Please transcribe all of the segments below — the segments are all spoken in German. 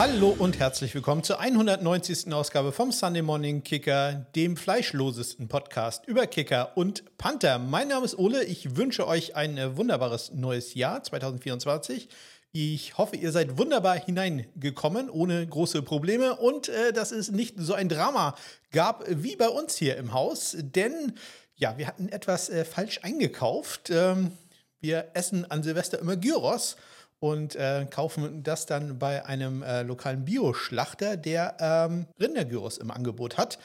Hallo und herzlich willkommen zur 190. Ausgabe vom Sunday Morning Kicker, dem fleischlosesten Podcast über Kicker und Panther. Mein Name ist Ole, ich wünsche euch ein wunderbares neues Jahr 2024. Ich hoffe, ihr seid wunderbar hineingekommen, ohne große Probleme und äh, dass es nicht so ein Drama gab wie bei uns hier im Haus, denn ja, wir hatten etwas äh, falsch eingekauft. Ähm, wir essen an Silvester immer Gyros und äh, kaufen das dann bei einem äh, lokalen Bioschlachter, der ähm, Rindergyros im Angebot hat.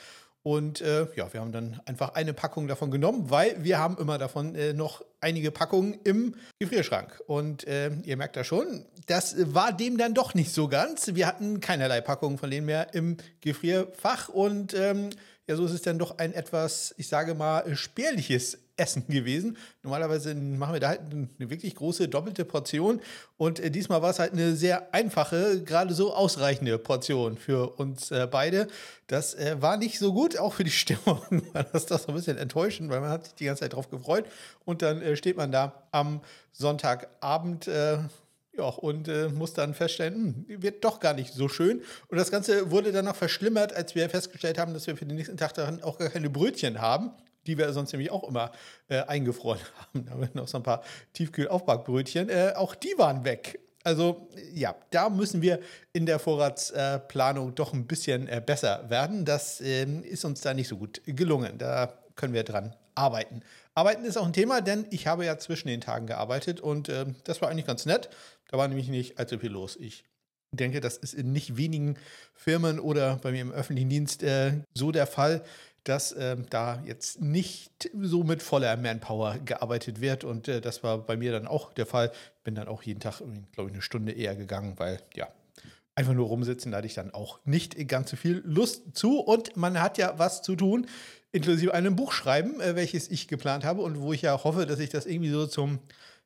Und äh, ja, wir haben dann einfach eine Packung davon genommen, weil wir haben immer davon äh, noch einige Packungen im Gefrierschrank. Und äh, ihr merkt da schon, das war dem dann doch nicht so ganz. Wir hatten keinerlei Packungen von denen mehr im Gefrierfach. Und ähm, ja, so ist es dann doch ein etwas, ich sage mal, spärliches Essen gewesen. Normalerweise machen wir da halt eine wirklich große doppelte Portion und äh, diesmal war es halt eine sehr einfache, gerade so ausreichende Portion für uns äh, beide. Das äh, war nicht so gut, auch für die Stimmung war das doch so ein bisschen enttäuschend, weil man hat sich die ganze Zeit drauf gefreut und dann äh, steht man da am Sonntagabend äh, ja, und äh, muss dann feststellen, hm, wird doch gar nicht so schön. Und das Ganze wurde dann noch verschlimmert, als wir festgestellt haben, dass wir für den nächsten Tag dann auch gar keine Brötchen haben die wir sonst nämlich auch immer äh, eingefroren haben. Da haben wir noch so ein paar Tiefkühl-Aufbackbrötchen. Äh, auch die waren weg. Also ja, da müssen wir in der Vorratsplanung doch ein bisschen äh, besser werden. Das ähm, ist uns da nicht so gut gelungen. Da können wir dran arbeiten. Arbeiten ist auch ein Thema, denn ich habe ja zwischen den Tagen gearbeitet und äh, das war eigentlich ganz nett. Da war nämlich nicht allzu viel los. Ich denke, das ist in nicht wenigen Firmen oder bei mir im öffentlichen Dienst äh, so der Fall, dass äh, da jetzt nicht so mit voller Manpower gearbeitet wird. Und äh, das war bei mir dann auch der Fall. Bin dann auch jeden Tag, glaube ich, eine Stunde eher gegangen, weil ja, einfach nur rumsitzen, da hatte ich dann auch nicht ganz so viel Lust zu. Und man hat ja was zu tun, inklusive einem Buch schreiben, äh, welches ich geplant habe und wo ich ja hoffe, dass ich das irgendwie so zum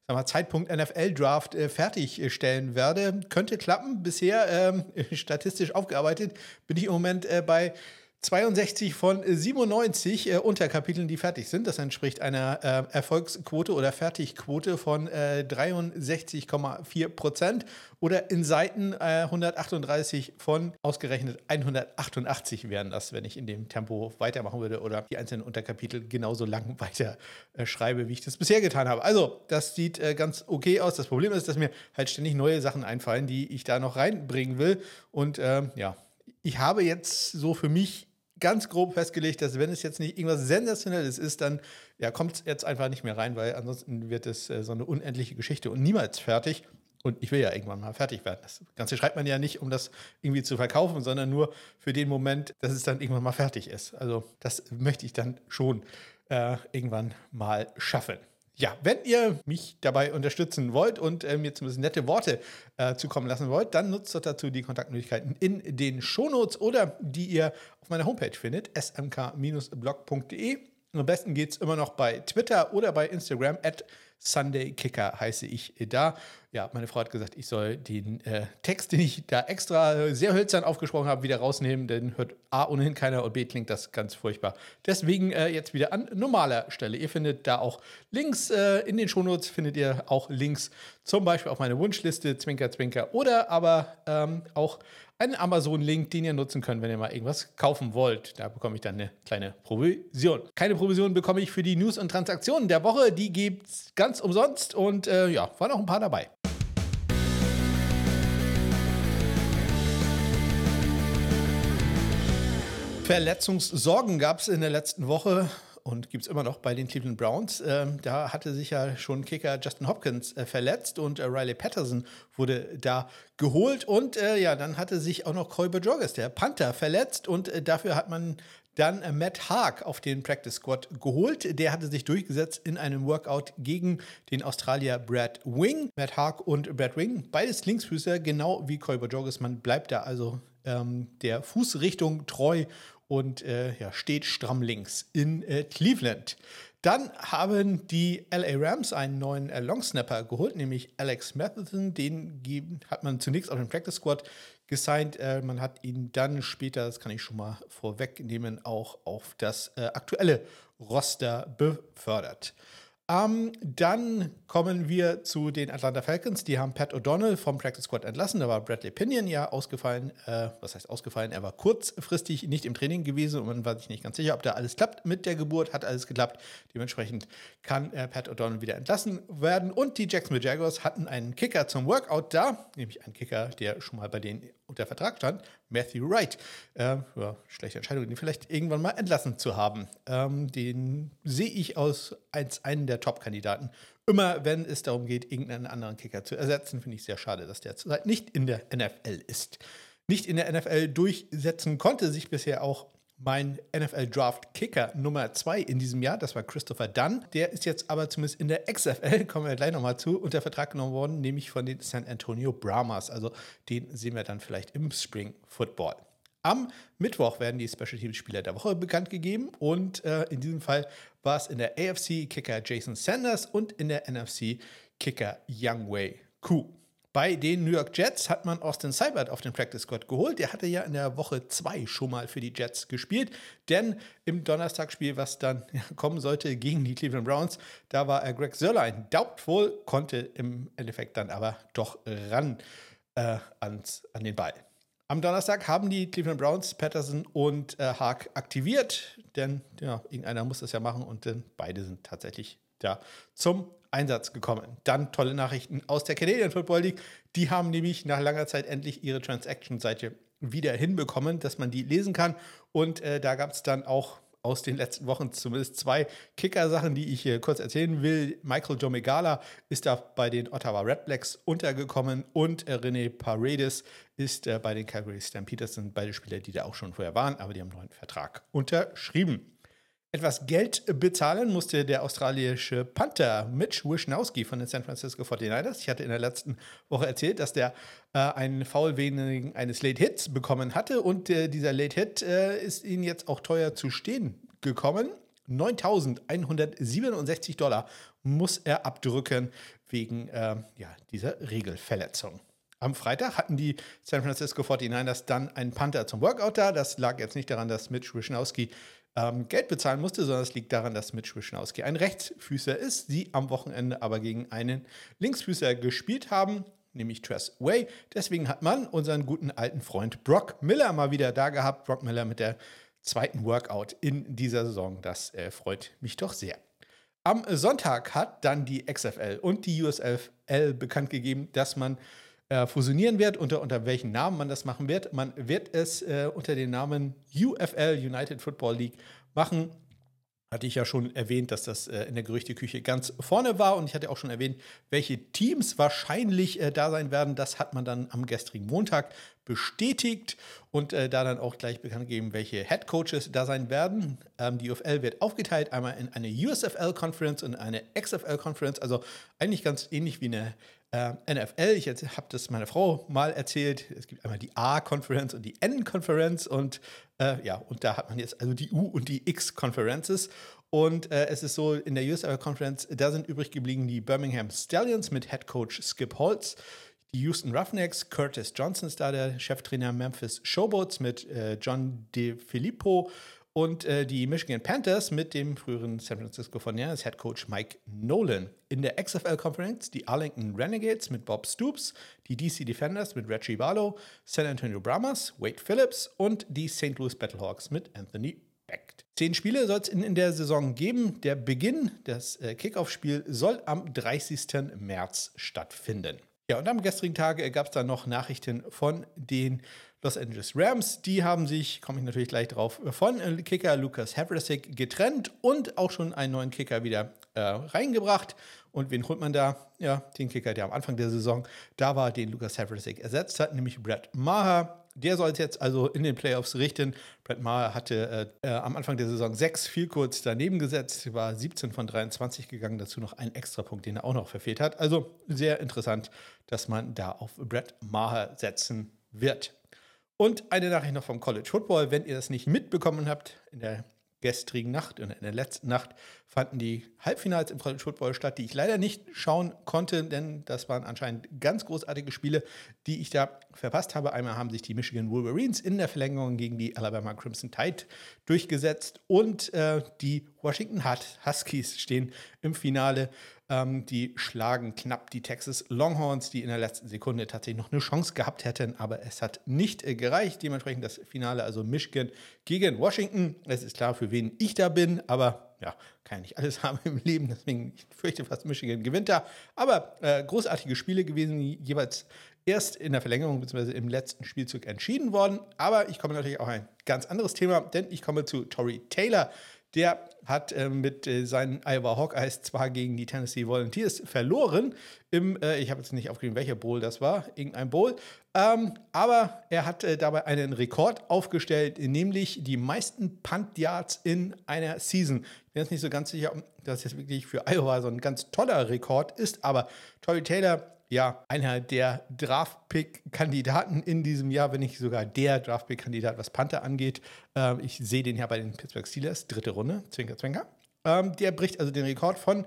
mal, Zeitpunkt NFL-Draft äh, fertigstellen werde. Könnte klappen. Bisher ähm, statistisch aufgearbeitet bin ich im Moment äh, bei 62 von 97 äh, Unterkapiteln, die fertig sind. Das entspricht einer äh, Erfolgsquote oder Fertigquote von äh, 63,4 Prozent oder in Seiten 138 äh, von ausgerechnet 188 wären das, wenn ich in dem Tempo weitermachen würde oder die einzelnen Unterkapitel genauso lang weiter äh, schreibe, wie ich das bisher getan habe. Also, das sieht äh, ganz okay aus. Das Problem ist, dass mir halt ständig neue Sachen einfallen, die ich da noch reinbringen will. Und ähm, ja, ich habe jetzt so für mich ganz grob festgelegt, dass wenn es jetzt nicht irgendwas Sensationelles ist, dann ja, kommt es jetzt einfach nicht mehr rein, weil ansonsten wird es äh, so eine unendliche Geschichte und niemals fertig. Und ich will ja irgendwann mal fertig werden. Das Ganze schreibt man ja nicht, um das irgendwie zu verkaufen, sondern nur für den Moment, dass es dann irgendwann mal fertig ist. Also das möchte ich dann schon äh, irgendwann mal schaffen. Ja, wenn ihr mich dabei unterstützen wollt und äh, mir zumindest nette Worte äh, zukommen lassen wollt, dann nutzt doch dazu die Kontaktmöglichkeiten in den Shownotes oder die ihr auf meiner Homepage findet, smk-blog.de. Am besten geht es immer noch bei Twitter oder bei Instagram at Sunday Kicker heiße ich da. Ja, meine Frau hat gesagt, ich soll den äh, Text, den ich da extra sehr hölzern aufgesprochen habe, wieder rausnehmen, denn hört A ohnehin keiner und B klingt das ganz furchtbar. Deswegen äh, jetzt wieder an normaler Stelle. Ihr findet da auch Links äh, in den Shownotes, findet ihr auch Links zum Beispiel auf meine Wunschliste, Zwinker, Zwinker, oder aber ähm, auch einen Amazon-Link, den ihr nutzen könnt, wenn ihr mal irgendwas kaufen wollt. Da bekomme ich dann eine kleine Provision. Keine Provision bekomme ich für die News und Transaktionen der Woche. Die gibt es ganz umsonst und äh, ja, waren auch ein paar dabei. Verletzungssorgen gab es in der letzten Woche und gibt es immer noch bei den Cleveland Browns. Ähm, da hatte sich ja schon Kicker Justin Hopkins äh, verletzt und äh, Riley Patterson wurde da geholt. Und äh, ja, dann hatte sich auch noch Colbert Jorges, der Panther, verletzt und äh, dafür hat man dann äh, Matt Haag auf den Practice Squad geholt. Der hatte sich durchgesetzt in einem Workout gegen den Australier Brad Wing. Matt Haag und Brad Wing, beides Linksfüßer, genau wie Colbert Jorges. Man bleibt da also ähm, der Fußrichtung treu und äh, ja, steht stramm links in äh, Cleveland. Dann haben die LA Rams einen neuen äh, Longsnapper geholt, nämlich Alex Matheson. Den hat man zunächst auf den Practice Squad gesigned. Äh, man hat ihn dann später, das kann ich schon mal vorwegnehmen, auch auf das äh, aktuelle Roster befördert. Ähm, dann kommen wir zu den Atlanta Falcons. Die haben Pat O'Donnell vom Practice Squad entlassen. Da war Bradley Pinion ja ausgefallen. Äh, was heißt ausgefallen? Er war kurzfristig nicht im Training gewesen und man war sich nicht ganz sicher, ob da alles klappt. Mit der Geburt hat alles geklappt. Dementsprechend kann äh, Pat O'Donnell wieder entlassen werden. Und die Jacksonville Jaguars hatten einen Kicker zum Workout da, nämlich einen Kicker, der schon mal bei denen unter Vertrag stand, Matthew Wright. Äh, ja, schlechte Entscheidung, den vielleicht irgendwann mal entlassen zu haben. Ähm, den sehe ich aus als einen der Top-Kandidaten. Immer wenn es darum geht, irgendeinen anderen Kicker zu ersetzen, finde ich sehr schade, dass der zurzeit nicht in der NFL ist. Nicht in der NFL durchsetzen konnte sich bisher auch mein NFL Draft Kicker Nummer 2 in diesem Jahr. Das war Christopher Dunn. Der ist jetzt aber zumindest in der XFL, kommen wir gleich nochmal zu, unter Vertrag genommen worden, nämlich von den San Antonio Brahmas. Also den sehen wir dann vielleicht im Spring Football. Am Mittwoch werden die Special Teams Spieler der Woche bekannt gegeben und äh, in diesem Fall war es in der AFC Kicker Jason Sanders und in der NFC Kicker Youngway Ku. Bei den New York Jets hat man Austin Seibert auf den Practice Squad geholt. Der hatte ja in der Woche 2 schon mal für die Jets gespielt, denn im Donnerstagsspiel, was dann kommen sollte gegen die Cleveland Browns, da war äh, Greg Sörlein doubtful, konnte im Endeffekt dann aber doch ran äh, ans, an den Ball. Am Donnerstag haben die Cleveland Browns Patterson und äh, Haag aktiviert, denn ja, irgendeiner muss das ja machen und äh, beide sind tatsächlich da zum Einsatz gekommen. Dann tolle Nachrichten aus der Canadian Football League. Die haben nämlich nach langer Zeit endlich ihre Transaction-Seite wieder hinbekommen, dass man die lesen kann. Und äh, da gab es dann auch aus den letzten Wochen zumindest zwei Kicker-Sachen, die ich hier kurz erzählen will. Michael Domegala ist da bei den Ottawa Redblacks untergekommen und äh, René Paredes ist äh, bei den Calgary Stampeders. sind beide Spieler, die da auch schon vorher waren, aber die haben einen neuen Vertrag unterschrieben. Etwas Geld bezahlen musste der australische Panther Mitch Wisnowski von den San Francisco 49ers. Ich hatte in der letzten Woche erzählt, dass der äh, einen Foul wegen eines Late Hits bekommen hatte und äh, dieser Late Hit äh, ist ihnen jetzt auch teuer zu stehen gekommen. 9.167 Dollar muss er abdrücken wegen äh, ja, dieser Regelverletzung. Am Freitag hatten die San Francisco 49ers dann einen Panther zum Workout da. Das lag jetzt nicht daran, dass Mitch Wisnowski ähm, Geld bezahlen musste, sondern es liegt daran, dass Mitch Wischnowski ein Rechtsfüßer ist, sie am Wochenende aber gegen einen Linksfüßer gespielt haben, nämlich Tress Way. Deswegen hat man unseren guten alten Freund Brock Miller mal wieder da gehabt. Brock Miller mit der zweiten Workout in dieser Saison. Das äh, freut mich doch sehr. Am Sonntag hat dann die XFL und die USFL bekannt gegeben, dass man äh, fusionieren wird, unter, unter welchen Namen man das machen wird. Man wird es äh, unter dem Namen UFL, United Football League, machen. Hatte ich ja schon erwähnt, dass das äh, in der Gerüchteküche ganz vorne war. Und ich hatte auch schon erwähnt, welche Teams wahrscheinlich äh, da sein werden. Das hat man dann am gestrigen Montag bestätigt und äh, da dann auch gleich bekannt gegeben, welche Head Coaches da sein werden. Ähm, die UFL wird aufgeteilt einmal in eine USFL Conference und eine XFL Conference, also eigentlich ganz ähnlich wie eine äh, NFL, ich habe das meiner Frau mal erzählt. Es gibt einmal die A-Conference und die N-Conference und äh, ja, und da hat man jetzt also die U- und die X-Conferences. Und äh, es ist so, in der USL Conference, da sind übrig geblieben die Birmingham Stallions mit Head Coach Skip Holtz, die Houston Roughnecks, Curtis Johnson ist da der Cheftrainer Memphis Showboats mit äh, John DeFilippo und äh, die Michigan Panthers mit dem früheren San Francisco 49ers Head Coach Mike Nolan. In der XFL Conference die Arlington Renegades mit Bob Stoops, die DC Defenders mit Reggie Barlow, San Antonio Brahmas, Wade Phillips und die St. Louis Battlehawks mit Anthony Becht. Zehn Spiele soll es in, in, der Saison geben. Der Beginn, das äh, Kickoff-Spiel, soll am 30. März stattfinden. Ja, und am gestrigen Tag äh, gab es dann noch Nachrichten von den Los Angeles Rams. Die haben sich, komme ich natürlich gleich drauf, von Kicker Lucas Havrasik getrennt und auch schon einen neuen Kicker wieder äh, reingebracht. Und wen holt man da? Ja, den Kicker, der am Anfang der Saison da war, den Lucas Havrasik ersetzt hat, nämlich Brad Maher. Der soll es jetzt also in den Playoffs richten. Brad Maher hatte äh, äh, am Anfang der Saison sechs viel kurz daneben gesetzt, war 17 von 23 gegangen, dazu noch ein Extrapunkt, den er auch noch verfehlt hat. Also sehr interessant, dass man da auf Brad Maher setzen wird. Und eine Nachricht noch vom College Football. Wenn ihr das nicht mitbekommen habt, in der gestrigen Nacht und in der letzten Nacht fanden die Halbfinals im College Football statt, die ich leider nicht schauen konnte, denn das waren anscheinend ganz großartige Spiele, die ich da verpasst habe. Einmal haben sich die Michigan Wolverines in der Verlängerung gegen die Alabama Crimson Tide durchgesetzt und äh, die Washington Huskies stehen im Finale. Ähm, die schlagen knapp die Texas Longhorns, die in der letzten Sekunde tatsächlich noch eine Chance gehabt hätten, aber es hat nicht äh, gereicht. Dementsprechend das Finale, also Michigan gegen Washington. Es ist klar, für wen ich da bin, aber ja, kann ja nicht alles haben im Leben, deswegen ich fürchte fast Michigan gewinnt da. Aber äh, großartige Spiele gewesen, jeweils erst in der Verlängerung bzw. im letzten Spielzug entschieden worden. Aber ich komme natürlich auch ein ganz anderes Thema, denn ich komme zu Tory Taylor. Der hat äh, mit äh, seinen Iowa Hawkeyes zwar gegen die Tennessee Volunteers verloren, im, äh, ich habe jetzt nicht aufgeschrieben, welcher Bowl das war, irgendein Bowl, ähm, aber er hat äh, dabei einen Rekord aufgestellt, nämlich die meisten Punt Yards in einer Season. Ich bin jetzt nicht so ganz sicher, ob das jetzt wirklich für Iowa so ein ganz toller Rekord ist, aber Tory Taylor ja, einer der Draftpick-Kandidaten in diesem Jahr, wenn nicht sogar der Draftpick-Kandidat, was Panther angeht. Ähm, ich sehe den ja bei den Pittsburgh Steelers, dritte Runde, Zwinker, Zwinker. Ähm, der bricht also den Rekord von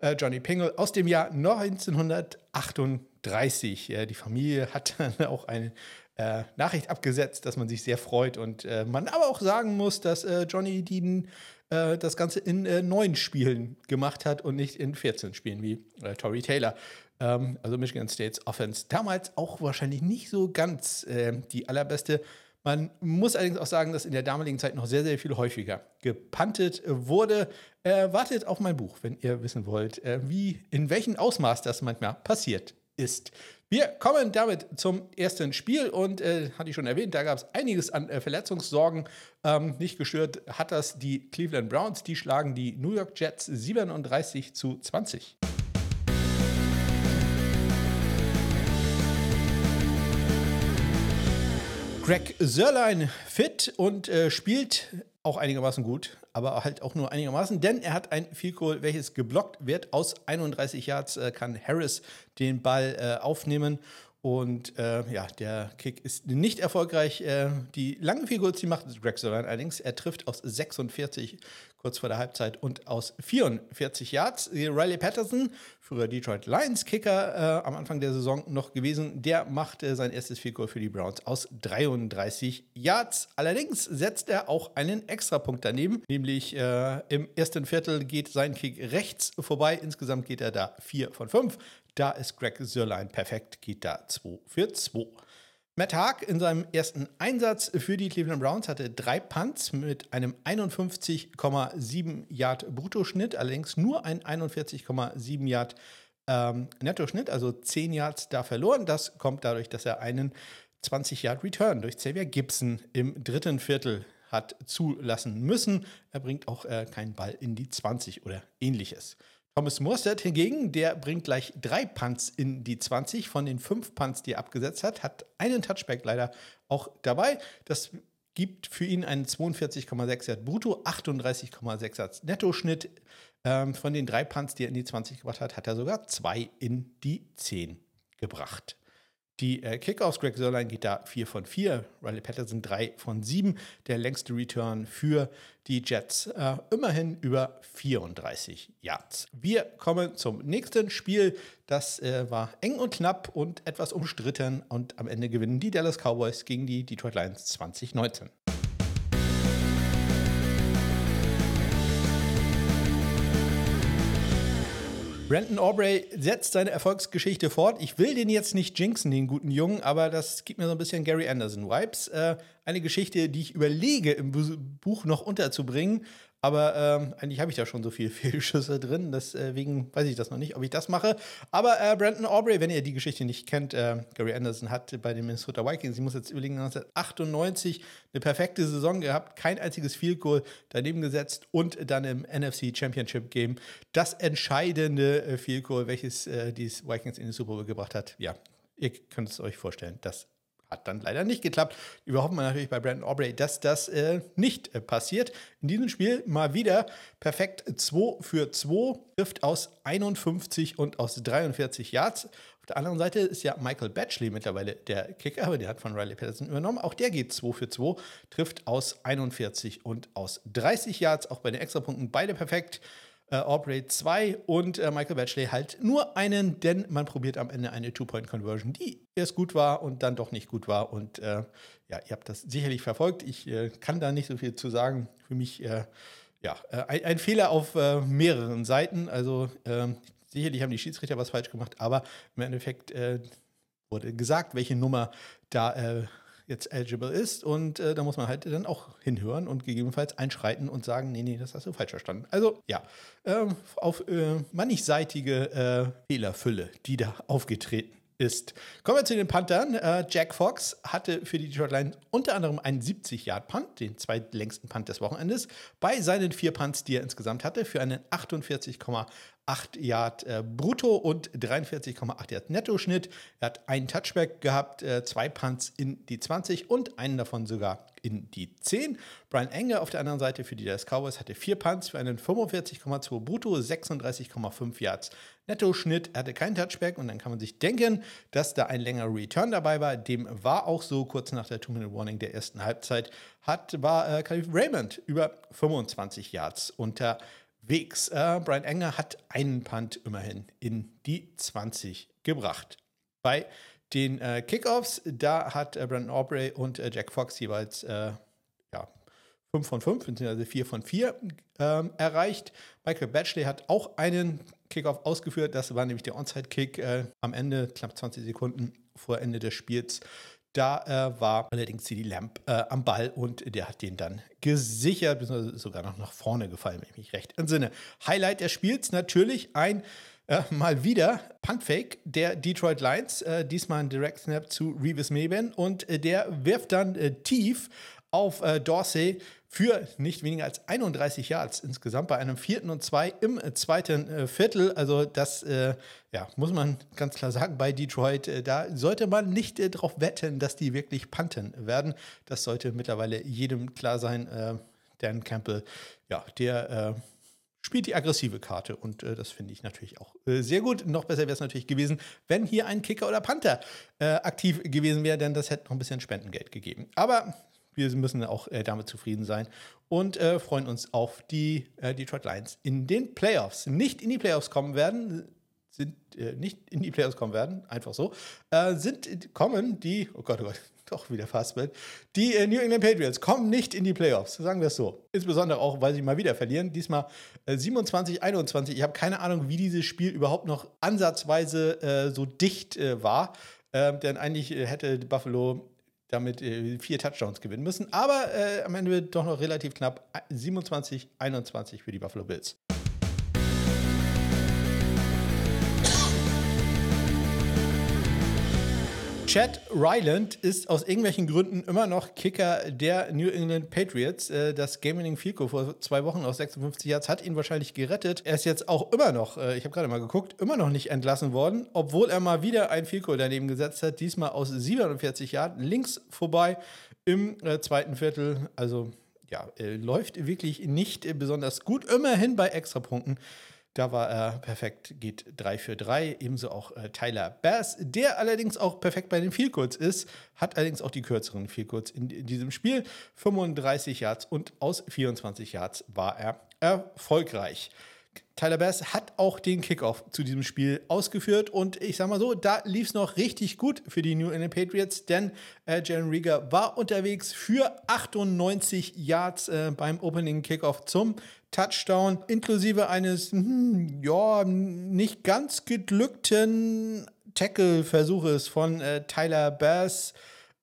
äh, Johnny Pingle aus dem Jahr 1938. Äh, die Familie hat dann auch eine äh, Nachricht abgesetzt, dass man sich sehr freut und äh, man aber auch sagen muss, dass äh, Johnny Dean äh, das Ganze in neun Spielen gemacht hat und nicht in 14 Spielen wie Tory Taylor. Ähm, also Michigan States Offense. Damals auch wahrscheinlich nicht so ganz äh, die allerbeste. Man muss allerdings auch sagen, dass in der damaligen Zeit noch sehr, sehr viel häufiger gepantet wurde. Äh, wartet auf mein Buch, wenn ihr wissen wollt, äh, wie, in welchem Ausmaß das manchmal passiert ist. Wir kommen damit zum ersten Spiel und äh, hatte ich schon erwähnt, da gab es einiges an äh, Verletzungssorgen. Ähm, nicht gestört hat das die Cleveland Browns, die schlagen die New York Jets 37 zu 20. Greg Sörlein fit und äh, spielt auch einigermaßen gut, aber halt auch nur einigermaßen, denn er hat ein Field Goal, welches geblockt wird. Aus 31 Yards äh, kann Harris den Ball äh, aufnehmen und äh, ja, der Kick ist nicht erfolgreich. Äh, die langen Field Goals, die macht Greg Sörlein allerdings. Er trifft aus 46 kurz vor der Halbzeit und aus 44 Yards. Riley Patterson, früher Detroit Lions Kicker äh, am Anfang der Saison noch gewesen, der machte sein erstes Field Goal für die Browns aus 33 Yards. Allerdings setzt er auch einen Extrapunkt daneben, nämlich äh, im ersten Viertel geht sein Kick rechts vorbei. Insgesamt geht er da 4 von 5. Da ist Greg Sörlein perfekt, geht da 2 für 2. Matt Haag in seinem ersten Einsatz für die Cleveland Browns hatte drei Punts mit einem 51,7 Yard Bruttoschnitt, allerdings nur ein 41,7 Yard ähm, Nettoschnitt, also 10 Yards da verloren. Das kommt dadurch, dass er einen 20 Yard Return durch Xavier Gibson im dritten Viertel hat zulassen müssen. Er bringt auch äh, keinen Ball in die 20 oder ähnliches. Thomas Morstead hingegen, der bringt gleich drei Punts in die 20 von den fünf Punts, die er abgesetzt hat, hat einen Touchback leider auch dabei. Das gibt für ihn einen 42,6 Yard brutto, 38,6 Yard Nettoschnitt. Ähm, von den drei Punts, die er in die 20 gebracht hat, hat er sogar zwei in die 10 gebracht. Die äh, Kickoffs, Greg Sörlein geht da 4 von 4, Riley Patterson 3 von 7. Der längste Return für die Jets äh, immerhin über 34 Yards. Wir kommen zum nächsten Spiel. Das äh, war eng und knapp und etwas umstritten und am Ende gewinnen die Dallas Cowboys gegen die Detroit Lions 2019. Brandon Aubrey setzt seine Erfolgsgeschichte fort. Ich will den jetzt nicht jinxen, den guten Jungen, aber das gibt mir so ein bisschen Gary Anderson-Vibes. Äh, eine Geschichte, die ich überlege, im Buch noch unterzubringen. Aber ähm, eigentlich habe ich da schon so viele Fehlschüsse drin, deswegen weiß ich das noch nicht, ob ich das mache. Aber äh, Brandon Aubrey, wenn ihr die Geschichte nicht kennt, äh, Gary Anderson hat bei den Minnesota Vikings, ich muss jetzt überlegen, 1998 eine perfekte Saison gehabt, kein einziges Field Goal daneben gesetzt und dann im NFC Championship Game das entscheidende äh, Field Goal, welches äh, die Vikings in den Super Bowl gebracht hat. Ja, ihr könnt es euch vorstellen, das hat dann leider nicht geklappt. Wir hoffen natürlich bei Brandon Aubrey, dass das äh, nicht äh, passiert. In diesem Spiel mal wieder perfekt 2 für 2, trifft aus 51 und aus 43 Yards. Auf der anderen Seite ist ja Michael Batchley mittlerweile der Kicker, aber der hat von Riley Patterson übernommen. Auch der geht 2 für 2, trifft aus 41 und aus 30 Yards. Auch bei den Extrapunkten beide perfekt. Äh, Aubrey 2 und äh, Michael Batchley halt nur einen, denn man probiert am Ende eine Two-Point-Conversion, die erst gut war und dann doch nicht gut war. Und äh, ja, ihr habt das sicherlich verfolgt. Ich äh, kann da nicht so viel zu sagen. Für mich, äh, ja, äh, ein, ein, Fehler auf mehreren Seiten. Also ähm, sicherlich haben die Schiedsrichter was falsch gemacht, aber im Endeffekt wurde gesagt, welche Nummer da jetzt eligible ist. Und äh, da muss man halt dann auch hinhören und gegebenenfalls einschreiten und sagen, nee, nee, das hast du falsch verstanden. Also ja, ähm, auf äh, mannigseitige äh, Fehlerfülle, die da aufgetreten ist. Kommen wir zu den Panthern. Äh, Jack Fox hatte für die Detroit Lions unter anderem einen 70-Yard-Punt, den zweitlängsten Punt des Wochenendes, bei seinen vier Punts, die er insgesamt hatte, für einen 48,8 Yard äh, brutto und 43,8 Yard Netto-Schnitt. Er hat einen Touchback gehabt, äh, zwei Punts in die 20 und einen davon sogar in die 10. Brian Enger auf der anderen Seite für die Dallas Cowboys hatte vier Punts für einen 45,2 brutto, 36,5 Yards Netto-Schnitt. Er hatte keinen Touchback und dann kann man sich denken, dass da ein längerer Return dabei war. Dem war auch so kurz nach der Two-Minute-Warning der ersten Halbzeit. Hat, war äh, Khalif Raymond über 25 Yards unterwegs. Äh, Brian Enger hat einen Punt immerhin in die 20 gebracht. Bei den äh, Kickoffs, da hat äh, Brandon Aubrey und äh, Jack Fox jeweils äh, ja, 5 von 5, beziehungsweise 4 von 4 ähm, erreicht. Michael Batchley hat auch einen Kickoff ausgeführt. Das war nämlich der Onside-Kick äh, am Ende, knapp 20 Sekunden vor Ende des Spiels. Da äh, war allerdings CD Lamp äh, am Ball und der hat den dann gesichert, beziehungsweise sogar noch nach vorne gefallen, wenn ich mich recht entsinne. Highlight des Spiels natürlich ein äh, mal wieder Puntfake der Detroit Lions, äh, diesmal ein Direct Snap zu Revis Meben und äh, der wirft dann äh, tief auf Dorsey für nicht weniger als 31 Yards insgesamt bei einem vierten und zwei im äh, zweiten Viertel. Also das ja, muss man ganz klar sagen bei Detroit. da sollte man nicht darauf wetten, dass die wirklich punten werden. Das sollte mittlerweile jedem klar sein. Dan Campbell, ja, der spielt die aggressive Karte und äh, das finde ich natürlich auch äh, sehr gut. Noch besser wäre es natürlich gewesen, wenn hier ein Kicker oder Panther äh, aktiv gewesen wäre, denn das hätte noch ein bisschen Spendengeld gegeben. Aber wir müssen auch äh, damit zufrieden sein und äh, freuen uns auf die äh, Detroit Lions in den Playoffs. Nicht in die Playoffs kommen werden, sind nicht in die Playoffs kommen werden, einfach so, sind kommen die, oh Gott, oh Gott, doch wieder Fastball. Die äh, New England Patriots kommen nicht in die Playoffs, sagen wir es so. Insbesondere auch, weil sie mal wieder verlieren. Diesmal äh, 27, 21. Ich habe keine Ahnung, wie dieses Spiel überhaupt noch ansatzweise äh, so dicht äh, war. Ähm, denn eigentlich äh, hätte Buffalo damit äh, vier Touchdowns gewinnen müssen. Aber am Ende doch noch relativ knapp 27, 21 für die Buffalo Bills. Chad Ryland ist aus irgendwelchen Gründen immer noch Kicker der New England Patriots. Äh, das Field Goal vor zwei Wochen aus 56 Yards hat ihn wahrscheinlich gerettet. Er ist jetzt auch immer noch, äh, ich habe gerade mal geguckt, immer noch nicht entlassen worden, obwohl er mal wieder ein Goal daneben gesetzt hat. Diesmal aus 47 Yards links vorbei im äh, zweiten Viertel. Also ja, läuft wirklich nicht besonders gut. Immerhin bei Extrapunkten. Da war er perfekt, geht 3 für 3. Ebenso auch äh, Tyler Bass, der allerdings auch perfekt bei den Vielkurz ist, hat allerdings auch die kürzeren Vielkurz in, in diesem Spiel. 35 Yards und aus 24 Yards war er erfolgreich. Tyler Bass hat auch den Kickoff zu diesem Spiel ausgeführt und ich sag mal so, da lief es noch richtig gut für die New England Patriots, denn äh, Jalen Rieger war unterwegs für 98 Yards äh, beim Opening Kickoff zum Touchdown, inklusive eines, hm, ja, nicht ganz geglückten Tackle-Versuches von äh, Tyler Bass.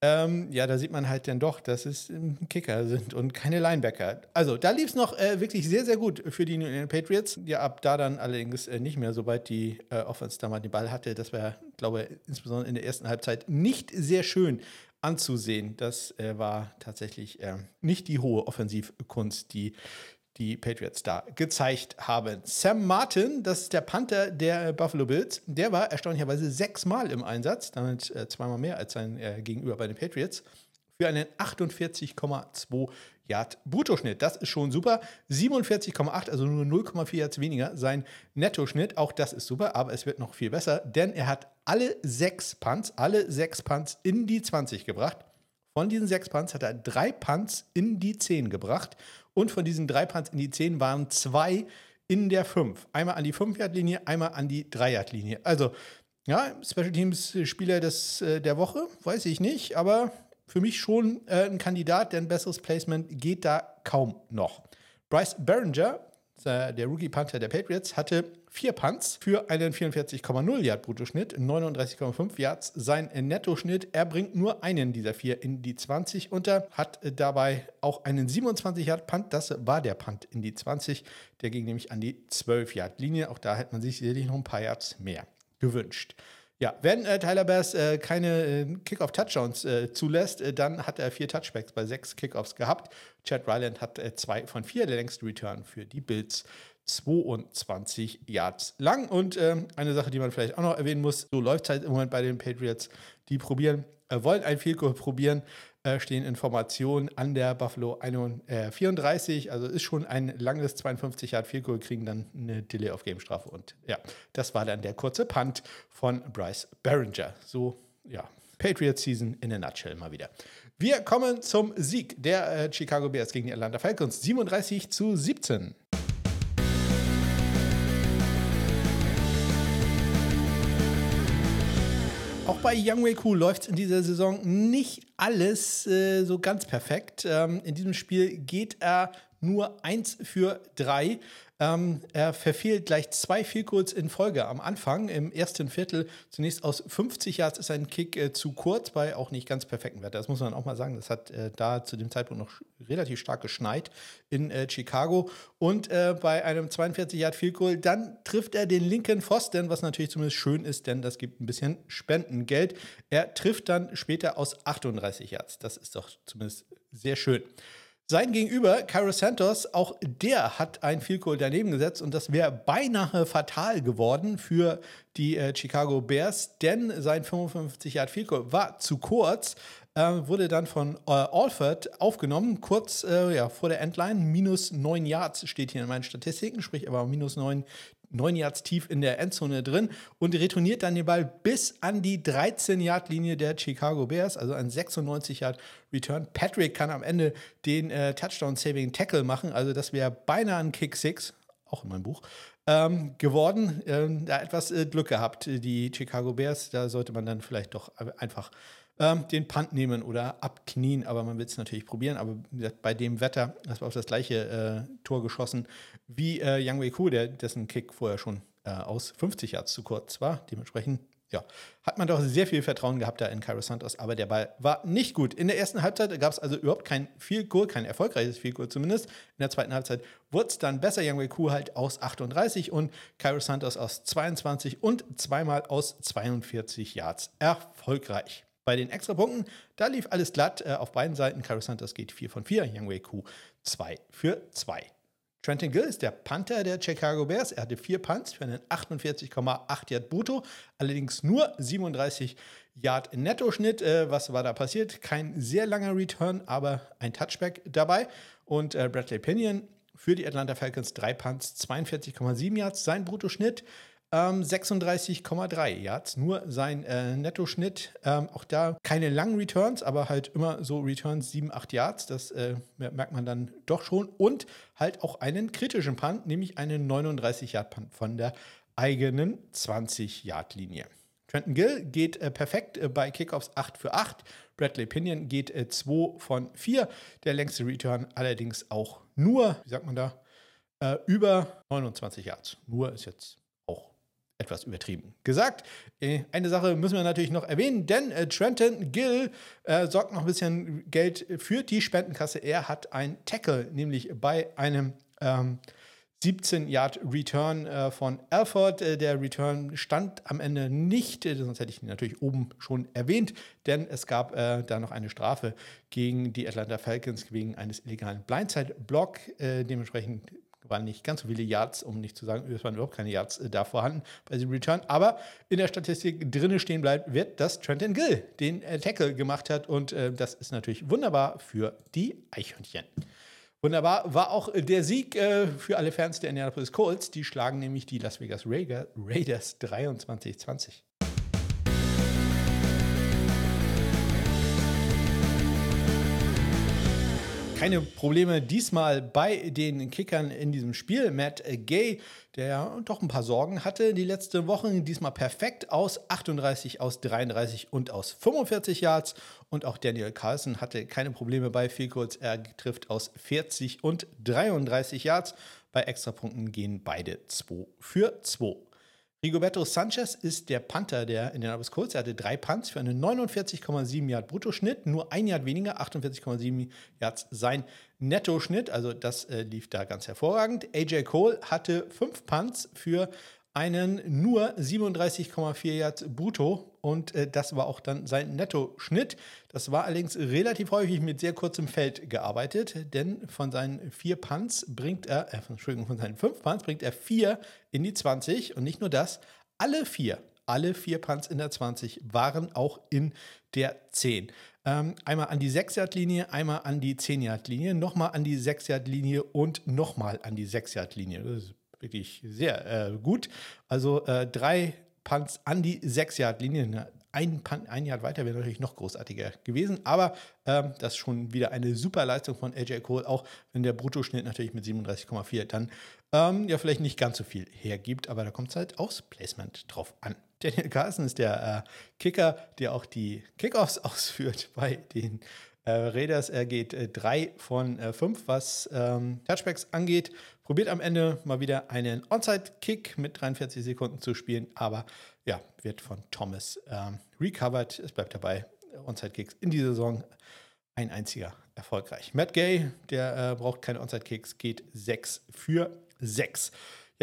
Ähm, ja, da sieht man halt dann doch, dass es ähm, Kicker sind und keine Linebacker. Also, da lief es noch äh, wirklich sehr, sehr gut für die New England Patriots. Ja, ab da dann allerdings äh, nicht mehr, sobald die äh, Offense da mal den Ball hatte. Das war, glaube ich, insbesondere in der ersten Halbzeit nicht sehr schön anzusehen. Das äh, war tatsächlich äh, nicht die hohe Offensivkunst, die die Patriots da gezeigt haben. Sam Martin, das ist der Panther der Buffalo Bills, der war erstaunlicherweise sechsmal im Einsatz, damit äh, zweimal mehr als sein äh, Gegenüber bei den Patriots, für einen 48,2 Yard Bruttoschnitt. Das ist schon super. 47,8, also nur 0,4 Yards weniger sein Nettoschnitt. Auch das ist super, aber es wird noch viel besser, denn er hat alle sechs Punts, alle sechs Punts in die 20 gebracht. Von diesen sechs Punts hat er drei Punts in die 10 gebracht und von diesen drei Punts in die zehn waren zwei in der 5. Einmal an die 5-Yard-Linie, einmal an die 3-Yard-Linie. Also, ja, Special Teams Spieler des, äh, der Woche, weiß ich nicht, aber für mich schon äh, ein Kandidat, denn besseres Placement geht da kaum noch. Bryce Behringer, der Rookie Panther der Patriots, hatte vier Punts für einen 44,0 Yard Bruttoschnitt, 39,5 Yards. Sein Nettoschnitt, er bringt nur einen dieser vier in die 20 unter, hat dabei auch einen 27 Yard Punt. Das war der Punt in die 20. Der ging nämlich an die 12 Yard Linie. Auch da hätte man sich sicherlich noch ein paar Yards mehr gewünscht. Ja, wenn äh, Tyler Bass äh, keine äh, Kickoff-Touchdowns äh, zulässt, äh, dann hat er vier Touchbacks bei sechs Kickoffs gehabt. Chad Ryland hat äh, zwei von vier, der längste Return für die Bills. 22 Yards lang. Und ähm, eine Sache, die man vielleicht auch noch erwähnen muss, so läuft es halt im Moment bei den Patriots. Die probieren, wollen ein Field Goal probieren, äh, stehen Informationen an der Buffalo 34. Also ist schon ein langes 52 Yard Field Goal, kriegen dann eine Delay of Game Strafe. Und ja, das war dann der kurze Punt von Bryce Behringer. So, ja, Patriot Season in a nutshell mal wieder. Wir kommen zum Sieg der äh, Chicago Bears gegen die Atlanta Falcons. 37 zu 17. Auch bei Young Wei Koo läuft in dieser Saison nicht alles äh, so ganz perfekt. Ähm, in diesem Spiel geht er nur 1 für 3. Ähm, er verfehlt gleich zwei Vielkurz in Folge am Anfang im ersten Viertel. Zunächst aus 50 Yards ist ein Kick äh, zu kurz bei auch nicht ganz perfektem Wetter. Das muss man auch mal sagen. Das hat äh, da zu dem Zeitpunkt noch relativ stark geschneit in äh, Chicago. Und äh, bei einem 42 Yard Vielkohl, dann trifft er den linken Pfosten, was natürlich zumindest schön ist, denn das gibt ein bisschen Spendengeld. Er trifft dann später aus 38 Yards. Das ist doch zumindest sehr schön. Sein Gegenüber, Cairo Santos, auch der hat ein Field Goal daneben gesetzt und das wäre beinahe fatal geworden für die äh, Chicago Bears, denn sein 55 Yard Field Goal war zu kurz, äh, wurde dann von äh, Alford aufgenommen, kurz äh, ja, vor der Endline, minus 9 Yards steht hier in meinen Statistiken, sprich aber minus 9 neun Yards tief in der Endzone drin und retourniert dann den Ball bis an die 13-Yard-Linie der Chicago Bears, also ein 96-Yard-Return. Patrick kann am Ende den äh, Touchdown-Saving-Tackle machen, also das wäre beinahe ein Kick-Six, auch in meinem Buch, ähm, geworden. Ähm, da etwas äh, Glück gehabt, die Chicago Bears. Da sollte man dann vielleicht doch einfach ähm, den Punt nehmen oder abknien, aber man will es natürlich probieren. Aber bei dem Wetter, das war auf das gleiche äh, Tor geschossen wie äh, Yang Wei Ku, der, dessen Kick vorher schon äh, aus 50 Yards zu kurz war. Dementsprechend ja, hat man doch sehr viel Vertrauen gehabt da in Cairo Santos, aber der Ball war nicht gut. In der ersten Halbzeit gab es also überhaupt kein Field Goal, kein erfolgreiches Field Goal zumindest. In der zweiten Halbzeit wurde es dann besser. Yang Ku halt aus 38 und Cairo Santos aus 22 und zweimal aus 42 Yards erfolgreich. Bei den Extrapunkten, da lief alles glatt äh, auf beiden Seiten. Cairo Santos geht 4 von 4, Yang Wei Ku 2 für 2. Trenton Gill ist der Panther der Chicago Bears. Er hatte vier Punts für einen 48,8 Yard brutto, allerdings nur 37 Yard Nettoschnitt. Äh, was war da passiert? Kein sehr langer Return, aber ein Touchback dabei. Und äh, Bradley Pinion für die Atlanta Falcons drei Punts, 42,7 Yards. Sein Bruttoschnitt ähm, 36,3 Yards, nur sein äh, Nettoschnitt. Ähm, auch da keine langen Returns, aber halt immer so Returns 7, 8 Yards. Das äh, merkt man dann doch schon. Und halt auch einen kritischen Punt, nämlich einen 39-Yard-Punt von der eigenen 20-Yard-Linie. Trenton Gill geht äh, perfekt äh, bei Kickoffs 8 für 8. Bradley Pinion geht äh, 2 von 4. Der längste Return allerdings auch nur, wie sagt man da, äh, über 29 Yards. Nur ist jetzt etwas übertrieben gesagt. Äh, eine Sache müssen wir natürlich noch erwähnen, denn äh, Trenton Gill äh, sorgt noch ein bisschen Geld für die Spendenkasse. Er hat ein Tackle, nämlich bei einem ähm, 17 Yard Return äh, von Alford. Äh, der Return stand am Ende nicht, sonst hätte ich ihn natürlich oben schon erwähnt, denn es gab da noch eine Strafe gegen die Atlanta Falcons wegen eines illegalen Blindside-Block. dementsprechend waren nicht ganz so viele Yards, um nicht zu sagen, es waren überhaupt keine Yards äh, da vorhanden bei diesem Return. Aber in der Statistik drinnen stehen bleibt, wird, dass Trenton Gill den äh, Tackle gemacht hat. Und äh, das ist natürlich wunderbar für die Eichhörnchen. Wunderbar war auch der Sieg äh, für alle Fans der Indianapolis Colts. Die schlagen nämlich die Las Vegas Raiders 23-20. Keine Probleme diesmal bei den Kickern in diesem Spiel. Matt Gay, der doch ein paar Sorgen hatte die letzten Wochen, diesmal perfekt aus 38, aus 33 und aus 45 Yards. Und auch Daniel Carlson hatte keine Probleme bei Field Er trifft aus 40 und 33 Yards. Bei Extrapunkten gehen beide 2 für 2. Rigoberto Sanchez ist der Panther der Indianapolis Colts. Er hatte drei Punts für einen 49,7 Yard Bruttoschnitt, nur ein Yard weniger, 48,7 Yards sein Nettoschnitt. Also das äh, lief da ganz hervorragend. AJ Cole hatte fünf Punts für einen nur 37,4 Yards brutto und äh, das war auch dann sein Nettoschnitt. Das war allerdings relativ häufig mit sehr kurzem Feld gearbeitet, denn von seinen vier Punts bringt er, äh, Entschuldigung, von seinen fünf Punts bringt er vier in die 20 und nicht nur das, alle vier, alle vier Punts in der 20 waren auch in der 10. Ähm, einmal an die 6-Yard-Linie, einmal an die 10-Yard-Linie, nochmal an die 6-Yard-Linie und nochmal an die 6-Yard-Linie. Das ist wirklich sehr äh, gut. Also äh, drei Punts an die 6-Yard-Linie. Ein, Punt, ein Yard weiter wäre natürlich noch großartiger gewesen, aber ähm, das ist schon wieder eine super Leistung von AJ Cole, auch wenn der Bruttoschnitt natürlich mit 37,4 dann ähm, ja vielleicht nicht ganz so viel hergibt, aber da kommt es halt aufs Placement drauf an. Daniel Carlson ist der äh, Kicker, der auch die Kickoffs ausführt bei den äh, Raiders. Er geht äh, drei von äh, was ähm, Touchbacks angeht. Probiert am Ende mal wieder einen Onside-Kick mit 43 Sekunden zu spielen, aber ja, wird von Thomas ähm, recovered. Es bleibt dabei, Onside-Kicks in dieser Saison ein einziger erfolgreich. Matt Gay, der äh, braucht keine Onside-Kicks, geht 6 für 6.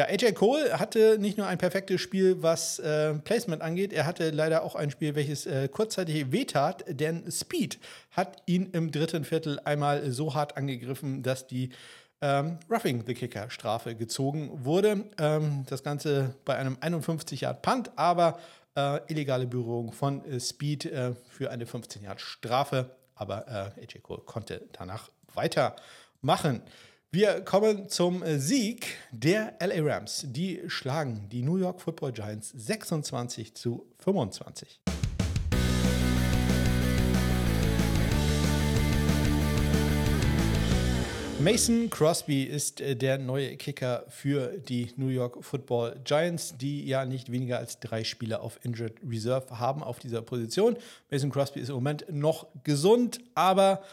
Ja, AJ Cole hatte nicht nur ein perfektes Spiel, was äh, Placement angeht, er hatte leider auch ein Spiel, welches äh, kurzzeitig wehtat, denn Speed hat ihn im dritten Viertel einmal so hart angegriffen, dass die ähm, Roughing the Kicker Strafe gezogen wurde. Ähm, das Ganze bei einem 51 Yard Punt, aber äh, illegale Berührung von äh, Speed äh, für eine 15 Yard Strafe. Aber äh, AJ Cole konnte danach weitermachen. Wir kommen zum äh, Sieg der LA Rams. Die schlagen die New York Football Giants 26 zu 25. Mason Crosby ist äh, der neue Kicker für die New York Football Giants, die ja nicht weniger als drei Spieler auf Injured Reserve haben auf dieser Position. Mason Crosby ist im Moment noch gesund, aber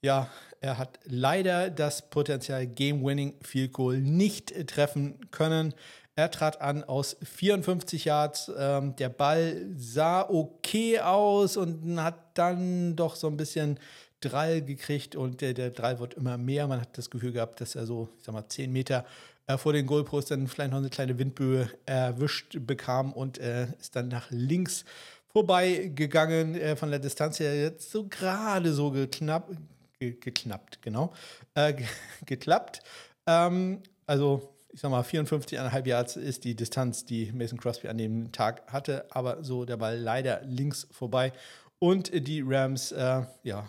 ja, er hat leider das Potenzial Game-Winning Field Goal nicht treffen können. Er trat an aus 54 Yards. Ähm, der Ball sah okay aus und hat dann doch so ein bisschen Drall gekriegt und der, der Drall wird immer mehr. Man hat das Gefühl gehabt, dass er so, ich sag mal, 10 Meter äh, vor den Goalpost dann vielleicht noch eine kleine Windböe erwischt bekam und äh, ist dann nach links vorbeigegangen äh, von der Distanz her. Jetzt so gerade so geknapp, ge geknappt, genau, äh, geklappt. Ähm, also ich sag mal, 54,5 Yards ist die Distanz, die Mason Crosby an dem Tag hatte, aber so der Ball leider links vorbei. Und die Rams, äh, ja,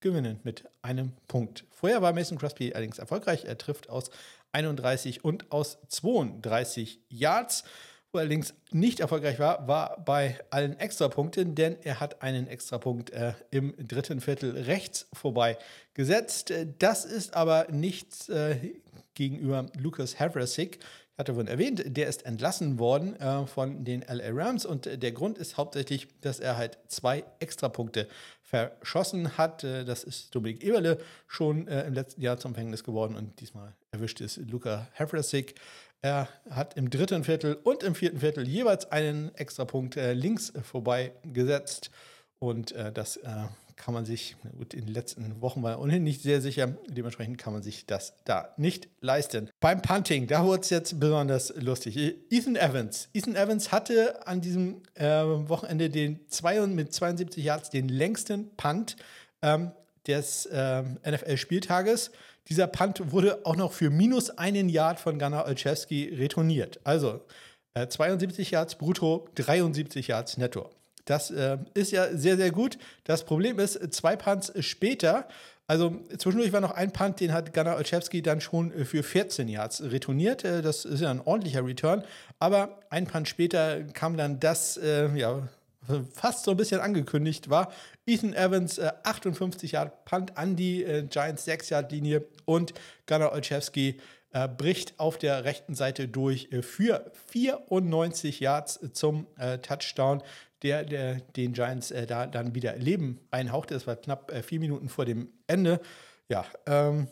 gewinnen mit einem Punkt. Vorher war Mason Crosby allerdings erfolgreich. Er trifft aus 31 und aus 32 Yards. Wo er allerdings nicht erfolgreich war, war bei allen Extrapunkten, denn er hat einen Extrapunkt äh, im dritten Viertel rechts vorbei gesetzt. Das ist aber nichts äh, gegenüber Lucas Havrasik. Ich hatte vorhin erwähnt, der ist entlassen worden äh, von den LA Rams und der Grund ist hauptsächlich, dass er halt zwei Extrapunkte verschossen hat. Äh, das ist Dominik Eberle schon äh, im letzten Jahr zum Verhängnis geworden und diesmal erwischt es Luca Havrasik. Er hat im dritten Viertel und im vierten Viertel jeweils einen Extrapunkt äh, links vorbei gesetzt. Und äh, das äh, kann man sich, gut, in den letzten Wochen war er ohnehin nicht sehr sicher. Dementsprechend kann man sich das da nicht leisten. Beim Punting, da wurde es jetzt besonders lustig. Ethan Evans. Ethan Evans hatte an diesem äh, Wochenende den zwei, mit 72 Yards den längsten Punt ähm, des ähm, NFL-Spieltages. Dieser Punt wurde auch noch für minus einen Yard von Gunnar Olszewski retourniert. Also äh, 72 Yards brutto, 73 Yards netto. Das äh, ist ja sehr, sehr gut. Das Problem ist, zwei Punts später, also zwischendurch war noch ein Punt, den hat Gunnar Olszewski dann schon für 14 Yards retourniert. Äh, das ist ja ein ordentlicher Return. Aber ein Punt später kam dann das, äh, ja, fast so ein bisschen angekündigt war. Ethan Evans, äh, 58 Yard Punt an die äh, Giants 6 Yard Linie und Gunnar Olszewski äh, bricht auf der rechten Seite durch äh, für 94 Yards zum äh, Touchdown, der, der, den Giants äh, da dann wieder Leben einhauchte. Das war knapp vier Minuten vor dem Ende. Ja, ähm,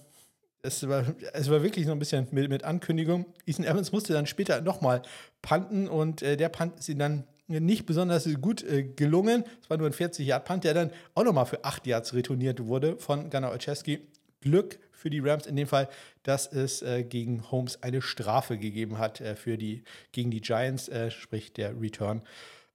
es war, es war wirklich so ein bisschen mit, mit Ankündigung. Ethan Evans musste dann später nochmal panten und äh, der Punt ist ihm dann nicht besonders gut äh, gelungen. Es war nur ein 40-Yard-Punt, der dann auch nochmal für 8 Yards retourniert wurde von Gunnar Olszewski. Glück für die Rams in dem Fall, dass es äh, gegen Holmes eine Strafe gegeben hat äh, für die, gegen die Giants, äh, sprich der Return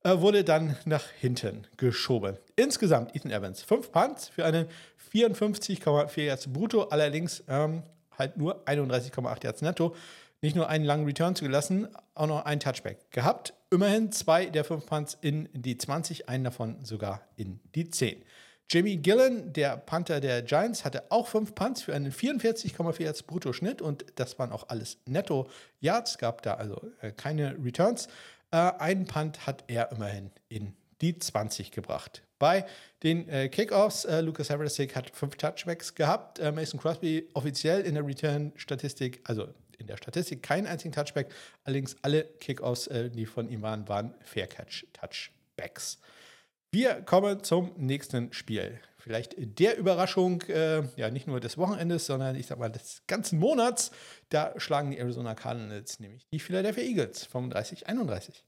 äh, wurde dann nach hinten geschoben. Insgesamt Ethan Evans, 5 Punts für einen 54,4 Yards brutto, allerdings ähm, halt nur 31,8 Yards netto. Nicht nur einen langen Return zugelassen, auch noch einen Touchback gehabt. Immerhin zwei der fünf Punts in die 20, einen davon sogar in die 10. Jimmy Gillen, der Panther der Giants, hatte auch fünf Punts für einen 44,4 Yards Bruttoschnitt und das waren auch alles Netto Yards, gab da also äh, keine Returns. Äh, einen Punt hat er immerhin in die 20 gebracht. Bei den äh, Kickoffs, äh, Lucas Haversick hat fünf Touchbacks gehabt. Äh, Mason Crosby offiziell in der Return-Statistik, also in der Statistik keinen einzigen Touchback. Allerdings alle Kickoffs, äh, die von ihm waren, waren Fair-Catch-Touchbacks. Wir kommen zum nächsten Spiel. Vielleicht der Überraschung, äh, ja, nicht nur des Wochenendes, sondern ich sag mal des ganzen Monats. Da schlagen die Arizona Cardinals nämlich die Philadelphia Eagles 35-31.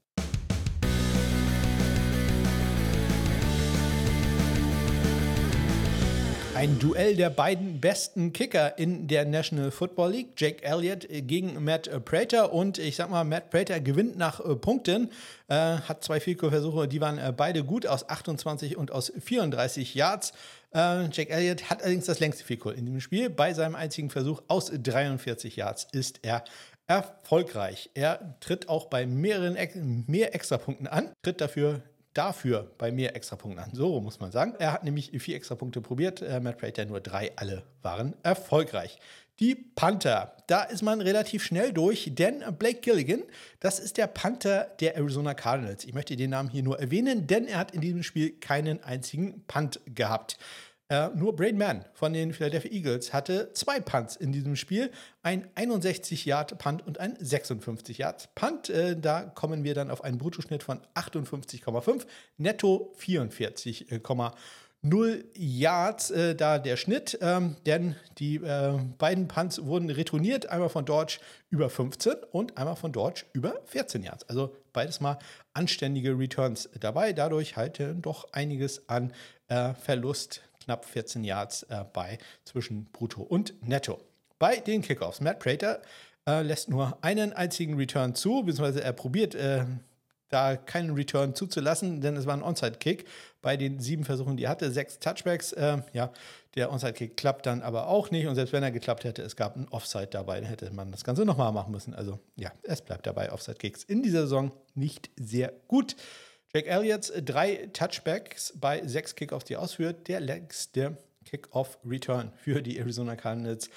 Ein Duell der beiden besten Kicker in der National Football League. Jake Elliott gegen Matt Prater. Und ich sag mal, Matt Prater gewinnt nach äh, Punkten. Äh, hat zwei Vielkurversuche, die waren äh, beide gut aus 28 und aus 34 Yards. Äh, Jake Elliott hat allerdings das längste Vielkur in diesem Spiel. Bei seinem einzigen Versuch aus 43 Yards ist er erfolgreich. Er tritt auch bei mehreren mehr Extrapunkten an, tritt dafür dafür bei mir Extrapunkten an. So muss man sagen. Er hat nämlich vier Extrapunkte probiert. Äh, Matt Prater nur drei. Alle waren erfolgreich. Die Panther, da ist man relativ schnell durch, denn Blake Gilligan, das ist der Panther der Arizona Cardinals. Ich möchte den Namen hier nur erwähnen, denn er hat in diesem Spiel keinen einzigen Punt gehabt. Äh, nur Brain Mann von den Philadelphia Eagles hatte zwei Punts in diesem Spiel. Ein 61-Yard-Punt und ein 56-Yard-Punt. Äh, da kommen wir dann auf einen Bruttoschnitt von 58,5, netto 44,0 Yards äh, da der Schnitt, ähm, denn die äh, beiden Punts wurden retourniert, einmal von Dodge über 15 und einmal von Dodge über 14 Yards. Also beides mal anständige Returns dabei, dadurch halt doch einiges an äh, Verlust knapp 14 Yards äh, bei zwischen Brutto und Netto. Bei den Kickoffs, Matt Prater äh, lässt nur einen einzigen Return zu, beziehungsweise er probiert äh, da keinen Return zuzulassen, denn es war ein Onside-Kick. Bei den sieben Versuchen, die er hatte, sechs Touchbacks. Äh, ja, der Onside-Kick klappt dann aber auch nicht. Und selbst wenn er geklappt hätte, es gab ein Offside dabei, dann hätte man das Ganze nochmal machen müssen. Also ja, es bleibt dabei. Offside-Kicks in dieser Saison nicht sehr gut. Jake Elliott's drei Touchbacks bei sechs Kickoffs, die ausführt. Der längste Kickoff-Return für die Arizona Cardinals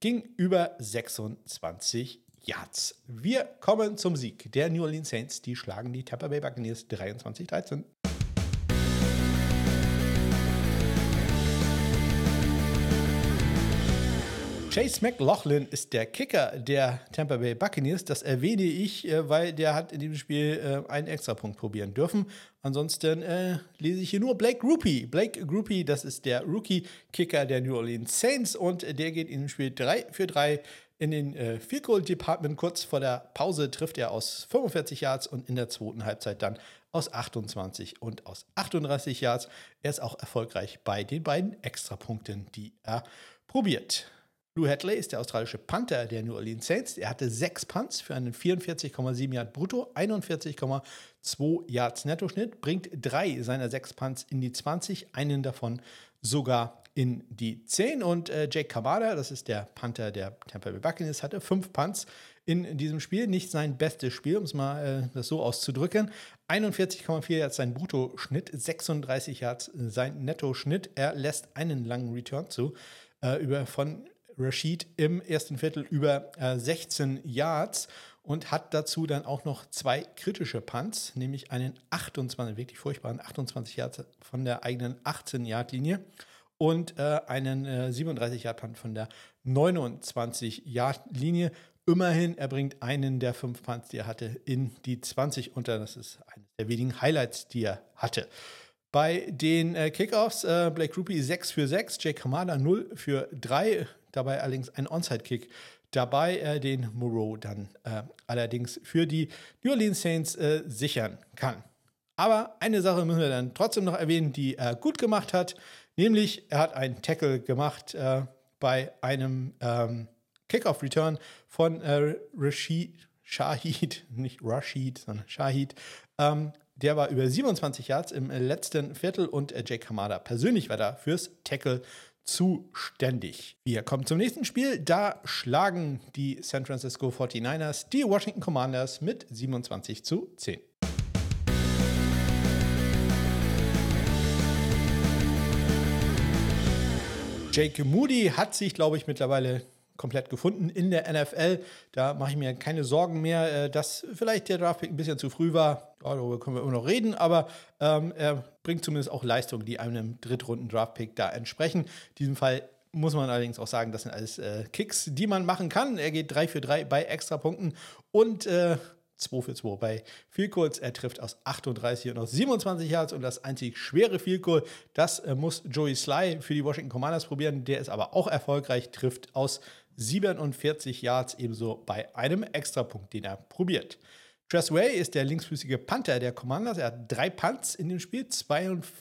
ging über 26 Yards. Wir kommen zum Sieg der New Orleans Saints. Die schlagen die Tampa Bay Buccaneers 23-13. Chase McLaughlin ist der Kicker der Tampa Bay Buccaneers. Das erwähne ich, äh, weil der hat in diesem Spiel äh, einen Extrapunkt probieren dürfen. Ansonsten äh, lese ich hier nur Blake Groupie. Blake Groupie, das ist der Rookie-Kicker der New Orleans Saints und der geht in dem Spiel 3 für 3 in den äh, Field Goal Department. Kurz vor der Pause trifft er aus 45 Yards und in der zweiten Halbzeit dann aus 28 und aus 38 Yards. Er ist auch erfolgreich bei den beiden Extrapunkten, die er probiert. Lou Hadley ist der australische Panther der New Orleans Saints. Er hatte sechs Punts für einen 44,7 Yard brutto, 41,2 Yards Nettoschnitt, bringt drei seiner sechs Punts in die 20, einen davon sogar in die 10. Und äh, Jake Kamada, das ist der Panther der Tampa Bay Buccaneers, hatte fünf Punts in diesem Spiel. Nicht sein bestes Spiel, um es mal äh, das so auszudrücken. 41,4 Yards sein Bruttoschnitt, 36 Yards sein Nettoschnitt. Er lässt einen langen Return zu äh, über von Rashid im ersten Viertel über äh, 16 Yards. und hat dazu dann auch noch zwei kritische Punts, nämlich einen 28, wirklich furchtbaren 28 Yards von der eigenen 18-Yard-Linie und äh, einen äh, 37-Yard-Punt von der 29-Yard-Linie. Immerhin, er bringt einen der fünf Punts, die er hatte, in die 20 unter. Das ist eines der wenigen Highlights, die er hatte. Bei den äh, Kickoffs, äh, Blake Rupi 6 für 6, Jake Kamada 0 für 3, dabei allerdings ein Onside-Kick. Dabei, äh, den Moreau dann äh, allerdings für die New Orleans Saints äh, sichern kann. Aber eine Sache müssen wir dann trotzdem noch erwähnen, die er gut gemacht hat, nämlich er hat einen Tackle gemacht äh, bei einem ähm, Kickoff-Return von Rashid Shahid, nicht Rashid, sondern Shahid, ähm, der war über 27 Yards im letzten Viertel und äh, Jake Hamada persönlich war da fürs Tackle zuständig. Wir kommen zum nächsten Spiel. Da schlagen die San Francisco 49ers die Washington Commanders mit 27 zu 10. Jake Moody hat sich, glaube ich, mittlerweile komplett gefunden in der NFL. Da mache ich mir keine Sorgen mehr, äh, dass vielleicht der Draftpick ein bisschen zu früh war. Darüber können wir immer noch reden, aber ähm, er bringt zumindest auch Leistungen, die einem Drittrunden-Draftpick da entsprechen. In diesem Fall muss man allerdings auch sagen, das sind alles äh, Kicks, die man machen kann. Er geht 3 für 3 bei Extrapunkten und äh, 2 für 2 bei Vielkurs. Er trifft aus 38 und aus 27 Yards und das einzig schwere Vielkurs, das äh, muss Joey Sly für die Washington Commanders probieren. Der ist aber auch erfolgreich, trifft aus 47 Yards ebenso bei einem Extrapunkt, den er probiert. Tress Way ist der linksfüßige Panther der Commanders. Er hat drei Punts in dem Spiel, 52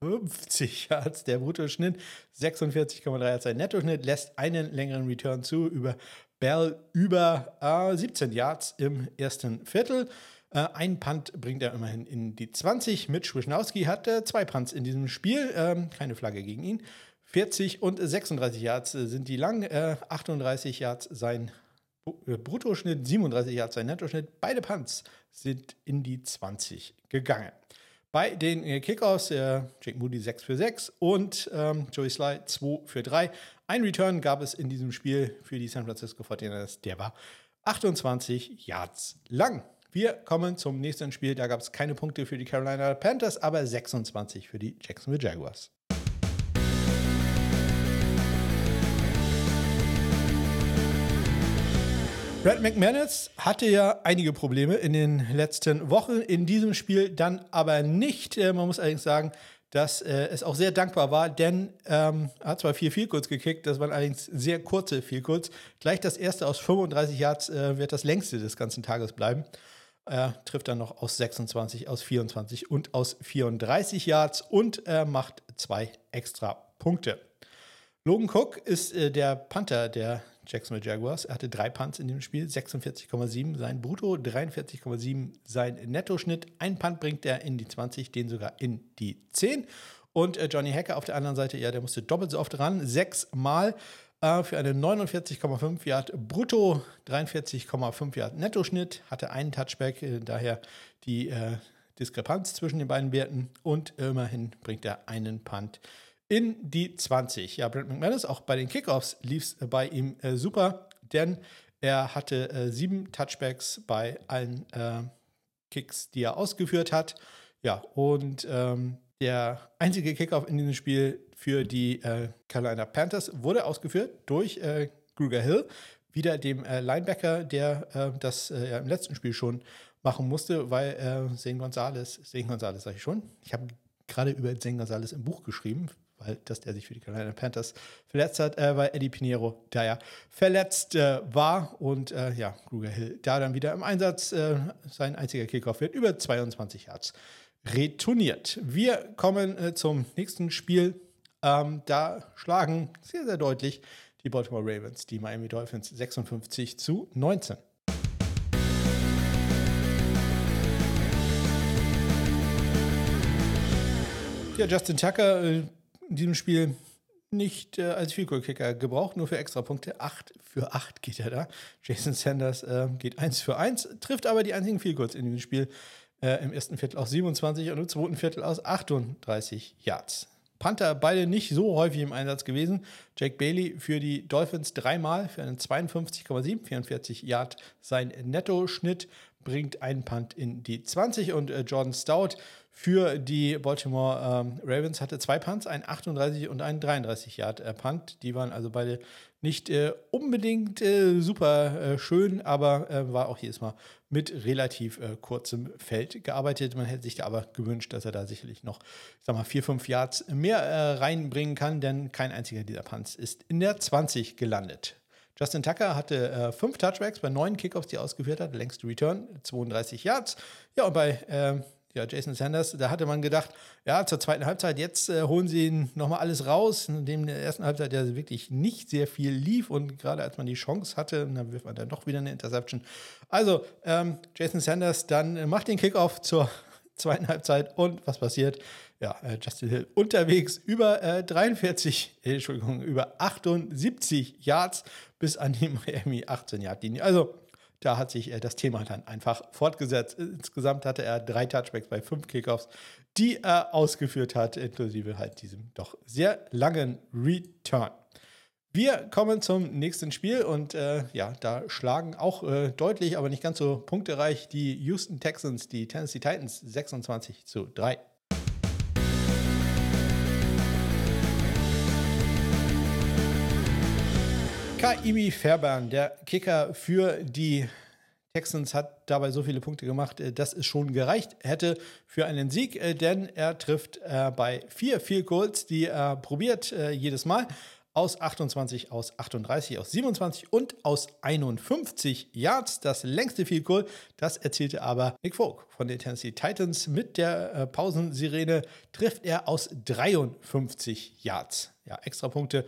Yards der Bruttoschnitt, 46,3 Yards sein Nettoschnitt, lässt einen längeren Return zu über Bell über äh, 17 Yards im ersten Viertel. Äh, ein Punt bringt er immerhin in die 20. Mitch Wischnowski hat äh, zwei Punts in diesem Spiel, ähm, keine Flagge gegen ihn. 40 und 36 Yards äh, sind die lang, äh, 38 Yards sein äh, Bruttoschnitt, 37 Yards sein Nettoschnitt. Beide Punts sind in die 20 gegangen. Bei den äh, Kickoffs, äh, Jake Moody 6 für 6 und ähm, Joey Sly 2 für 3. Ein Return gab es in diesem Spiel für die San Francisco 49ers, der war 28 Yards lang. Wir kommen zum nächsten Spiel. Da gab es keine Punkte für die Carolina Panthers, aber 26 für die Jacksonville Jaguars. Brad McManus hatte ja einige Probleme in den letzten Wochen, in diesem Spiel dann aber nicht. Äh, man muss allerdings sagen, dass äh, es auch sehr dankbar war, denn ähm, er hat zwar vier Vielkurz gekickt, das waren allerdings sehr kurze Vielkurz. Gleich das erste aus 35 Yards äh, wird das längste des ganzen Tages bleiben. Er trifft dann noch aus 26, aus 24 und aus 34 Yards und er macht zwei extra Punkte. Logan Cook ist äh, der Panther der Jacksonville Jaguars. Er hatte drei Punts in dem Spiel, 46,7 sein Brutto, 43,7 sein Nettoschnitt. Ein Punt bringt er in die 20, den sogar in die 10. Und äh, Johnny Hacker auf der anderen Seite, ja, der musste doppelt so oft ran, sechsmal äh, für einen 49,5 Yard Brutto, 43,5 Yard Nettoschnitt, hatte einen Touchback, äh, daher die äh, Diskrepanz zwischen den beiden Werten und immerhin bringt er einen Punt in die 20. Ja, Brent McManus, auch bei den Kickoffs lief es bei ihm äh, super, denn er hatte äh, sieben Touchbacks bei allen äh, Kicks, die er ausgeführt hat. Ja, und ähm, der einzige Kickoff in diesem Spiel für die äh, Carolina Panthers wurde ausgeführt durch äh, Gruger Hill, wieder dem äh, Linebacker, der das ja, im letzten Spiel schon machen musste, weil äh, Zane Gonzalez, Zane Gonzalez sage ich schon, ich habe gerade über Zane Gonzalez im Buch geschrieben, weil dass der sich für die Carolina Panthers verletzt hat, äh, weil Eddie Pinheiro da ja verletzt äh, war und äh, ja, Kruger Hill da dann wieder im Einsatz. Äh, sein einziger Kickoff wird über 22 Yards retourniert. Wir kommen äh, zum nächsten Spiel. Ähm, da schlagen sehr, sehr deutlich die Baltimore Ravens die Miami Dolphins 56 zu 19. Ja, Justin Tucker äh, in diesem Spiel nicht äh, als Vielkohl-Kicker gebraucht, nur für extra Punkte. 8 für 8 geht er da. Jason Sanders äh, geht 1 für 1, trifft aber die einzigen Vielkurs in diesem Spiel. Äh, Im ersten Viertel aus 27 und im zweiten Viertel aus 38 Yards. Panther beide nicht so häufig im Einsatz gewesen. Jake Bailey für die Dolphins dreimal für einen 52,7, 44 Yard sein Netto-Schnitt, bringt einen Punt in die 20 und äh, Jordan Stout für die Baltimore ähm, Ravens hatte zwei Punts, einen 38 und einen 33 Yard äh, Punt. Die waren also beide nicht äh, unbedingt äh, super äh, schön, aber äh, war auch jedes Mal mit relativ kurzem Feld gearbeitet. Man hätte sich da aber gewünscht, dass er da sicherlich noch, ich sag mal, vier, fünf Yards mehr reinbringen kann, denn kein einziger dieser Punts ist in der 20 gelandet. Justin Tucker hatte fünf Touchbacks bei neun Kickoffs, die er ausgeführt hat, längste Return, 32 Yards. Ja, und bei ähm, ja, Jason Sanders, da hatte man gedacht, ja, zur zweiten Halbzeit, jetzt äh, holen sie nochmal alles raus, in der ersten Halbzeit ja wirklich nicht sehr viel lief und gerade als man die Chance hatte, dann wirft man dann doch wieder eine Interception. Also, ähm, Jason Sanders dann äh, macht den Kickoff zur zweiten Halbzeit und was passiert? Ja, äh, Justin Hill unterwegs über äh, 43, äh, Entschuldigung, über 78 Yards bis an die Miami 18 Yard Linie. Also, da hat sich äh, das Thema dann einfach fortgesetzt. Insgesamt hatte er drei Touchbacks bei fünf Kickoffs, die er ausgeführt hat, inklusive halt diesem doch sehr langen Return. Wir kommen zum nächsten Spiel und äh, ja, da schlagen auch äh, deutlich, aber nicht ganz so punktereich die Houston Texans, die Tennessee Titans 26 zu 3. Kaimi Fairbairn, der Kicker für die Texans, hat dabei so viele Punkte gemacht, äh, dass es schon gereicht hätte für einen Sieg, äh, denn er trifft äh, bei vier Field Goals, die er probiert jedes Mal, aus 28, aus 38, aus 27 und aus 51 Yards. Das längste Field Goal, das erzielte aber Nick Folk von den Tennessee Titans. Mit der Pausensirene trifft er aus 53 Yards. Ja, extra Punkte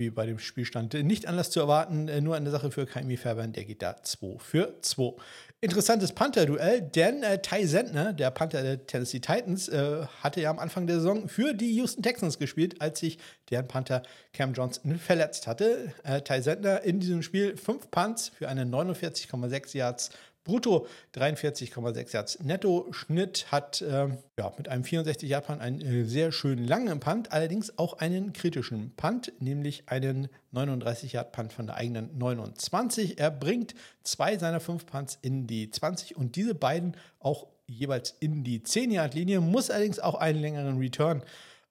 wie bei dem Spielstand nicht anders zu erwarten. Äh, nur eine Sache für Kaimi Fairbairn, der geht da 2 für 2. Interessantes Panther-Duell, denn äh, Ty Sentner, der Panther der Tennessee Titans, äh, hatte ja am Anfang der Saison für die Houston Texans gespielt, als sich deren Panther Cam Johnson verletzt hatte. Äh, Ty Sentner in diesem Spiel 5 Punts für eine 49,6 Yards Brutto 43,6 Yards. Netto-Schnitt hat äh, ja, mit einem 64 Yard Punt einen äh, sehr schönen langen Punt, allerdings auch einen kritischen Punt, nämlich einen 39 Yard Punt von der eigenen 29. Er bringt zwei seiner fünf Punts in die 20 und diese beiden auch jeweils in die 10 Yard Linie, muss allerdings auch einen längeren Return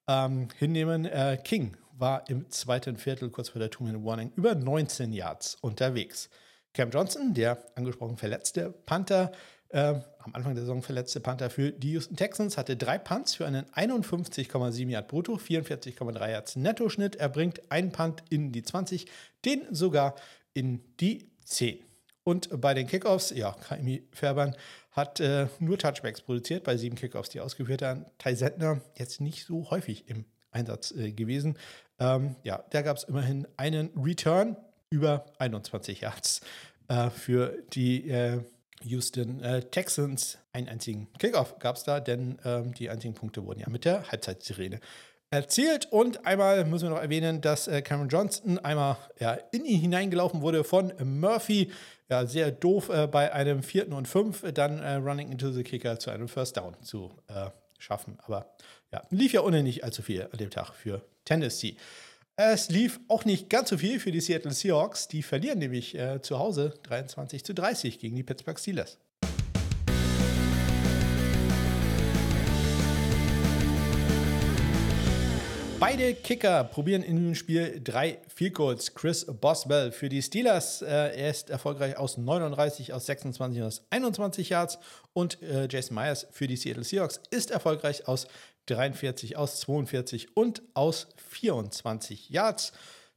ähm, hinnehmen. Äh, King war im zweiten Viertel kurz vor der Two-Minute-Warning über 19 Yards unterwegs. Cam Johnson, der angesprochen verletzte Panther, äh, am Anfang der Saison verletzte Panther für die Houston Texans, hatte drei Punts für einen 51,7 Yard brutto, 44,3 Yards Nettoschnitt. Er bringt einen Punt in die 20, den sogar in die 10. Und bei den Kickoffs, ja, Kaimi Färbern hat äh, nur Touchbacks produziert bei sieben Kickoffs, die ausgeführt haben. Ty Sentner jetzt nicht so häufig im Einsatz äh, gewesen. Ähm, ja, da gab es immerhin einen Return über 21 Yards äh, für die äh, Houston äh, Texans. Einen einzigen Kickoff gab es da, denn ähm, die einzigen Punkte wurden ja mit der Halbzeitsirene erzielt. Und einmal müssen wir noch erwähnen, dass äh, Cameron Johnston einmal ja, in ihn hineingelaufen wurde von Murphy. Ja, sehr doof äh, bei einem vierten und fünf, dann äh, Running into the Kicker zu einem First Down zu schaffen. Aber ja, lief ja ohnehin nicht allzu viel an dem Tag für Tennessee. Es lief auch nicht ganz so viel für die Seattle Seahawks. Die verlieren nämlich äh, zu Hause 23 zu 30 gegen die Pittsburgh Steelers. Beide Kicker probieren in dem Spiel drei Field Goals. Chris Boswell für die Steelers. Äh, er ist erfolgreich aus 39, aus 26 und aus 21 Yards. Und äh, Jason Myers für die Seattle Seahawks ist erfolgreich aus 43, aus 42 und aus 24 Yards.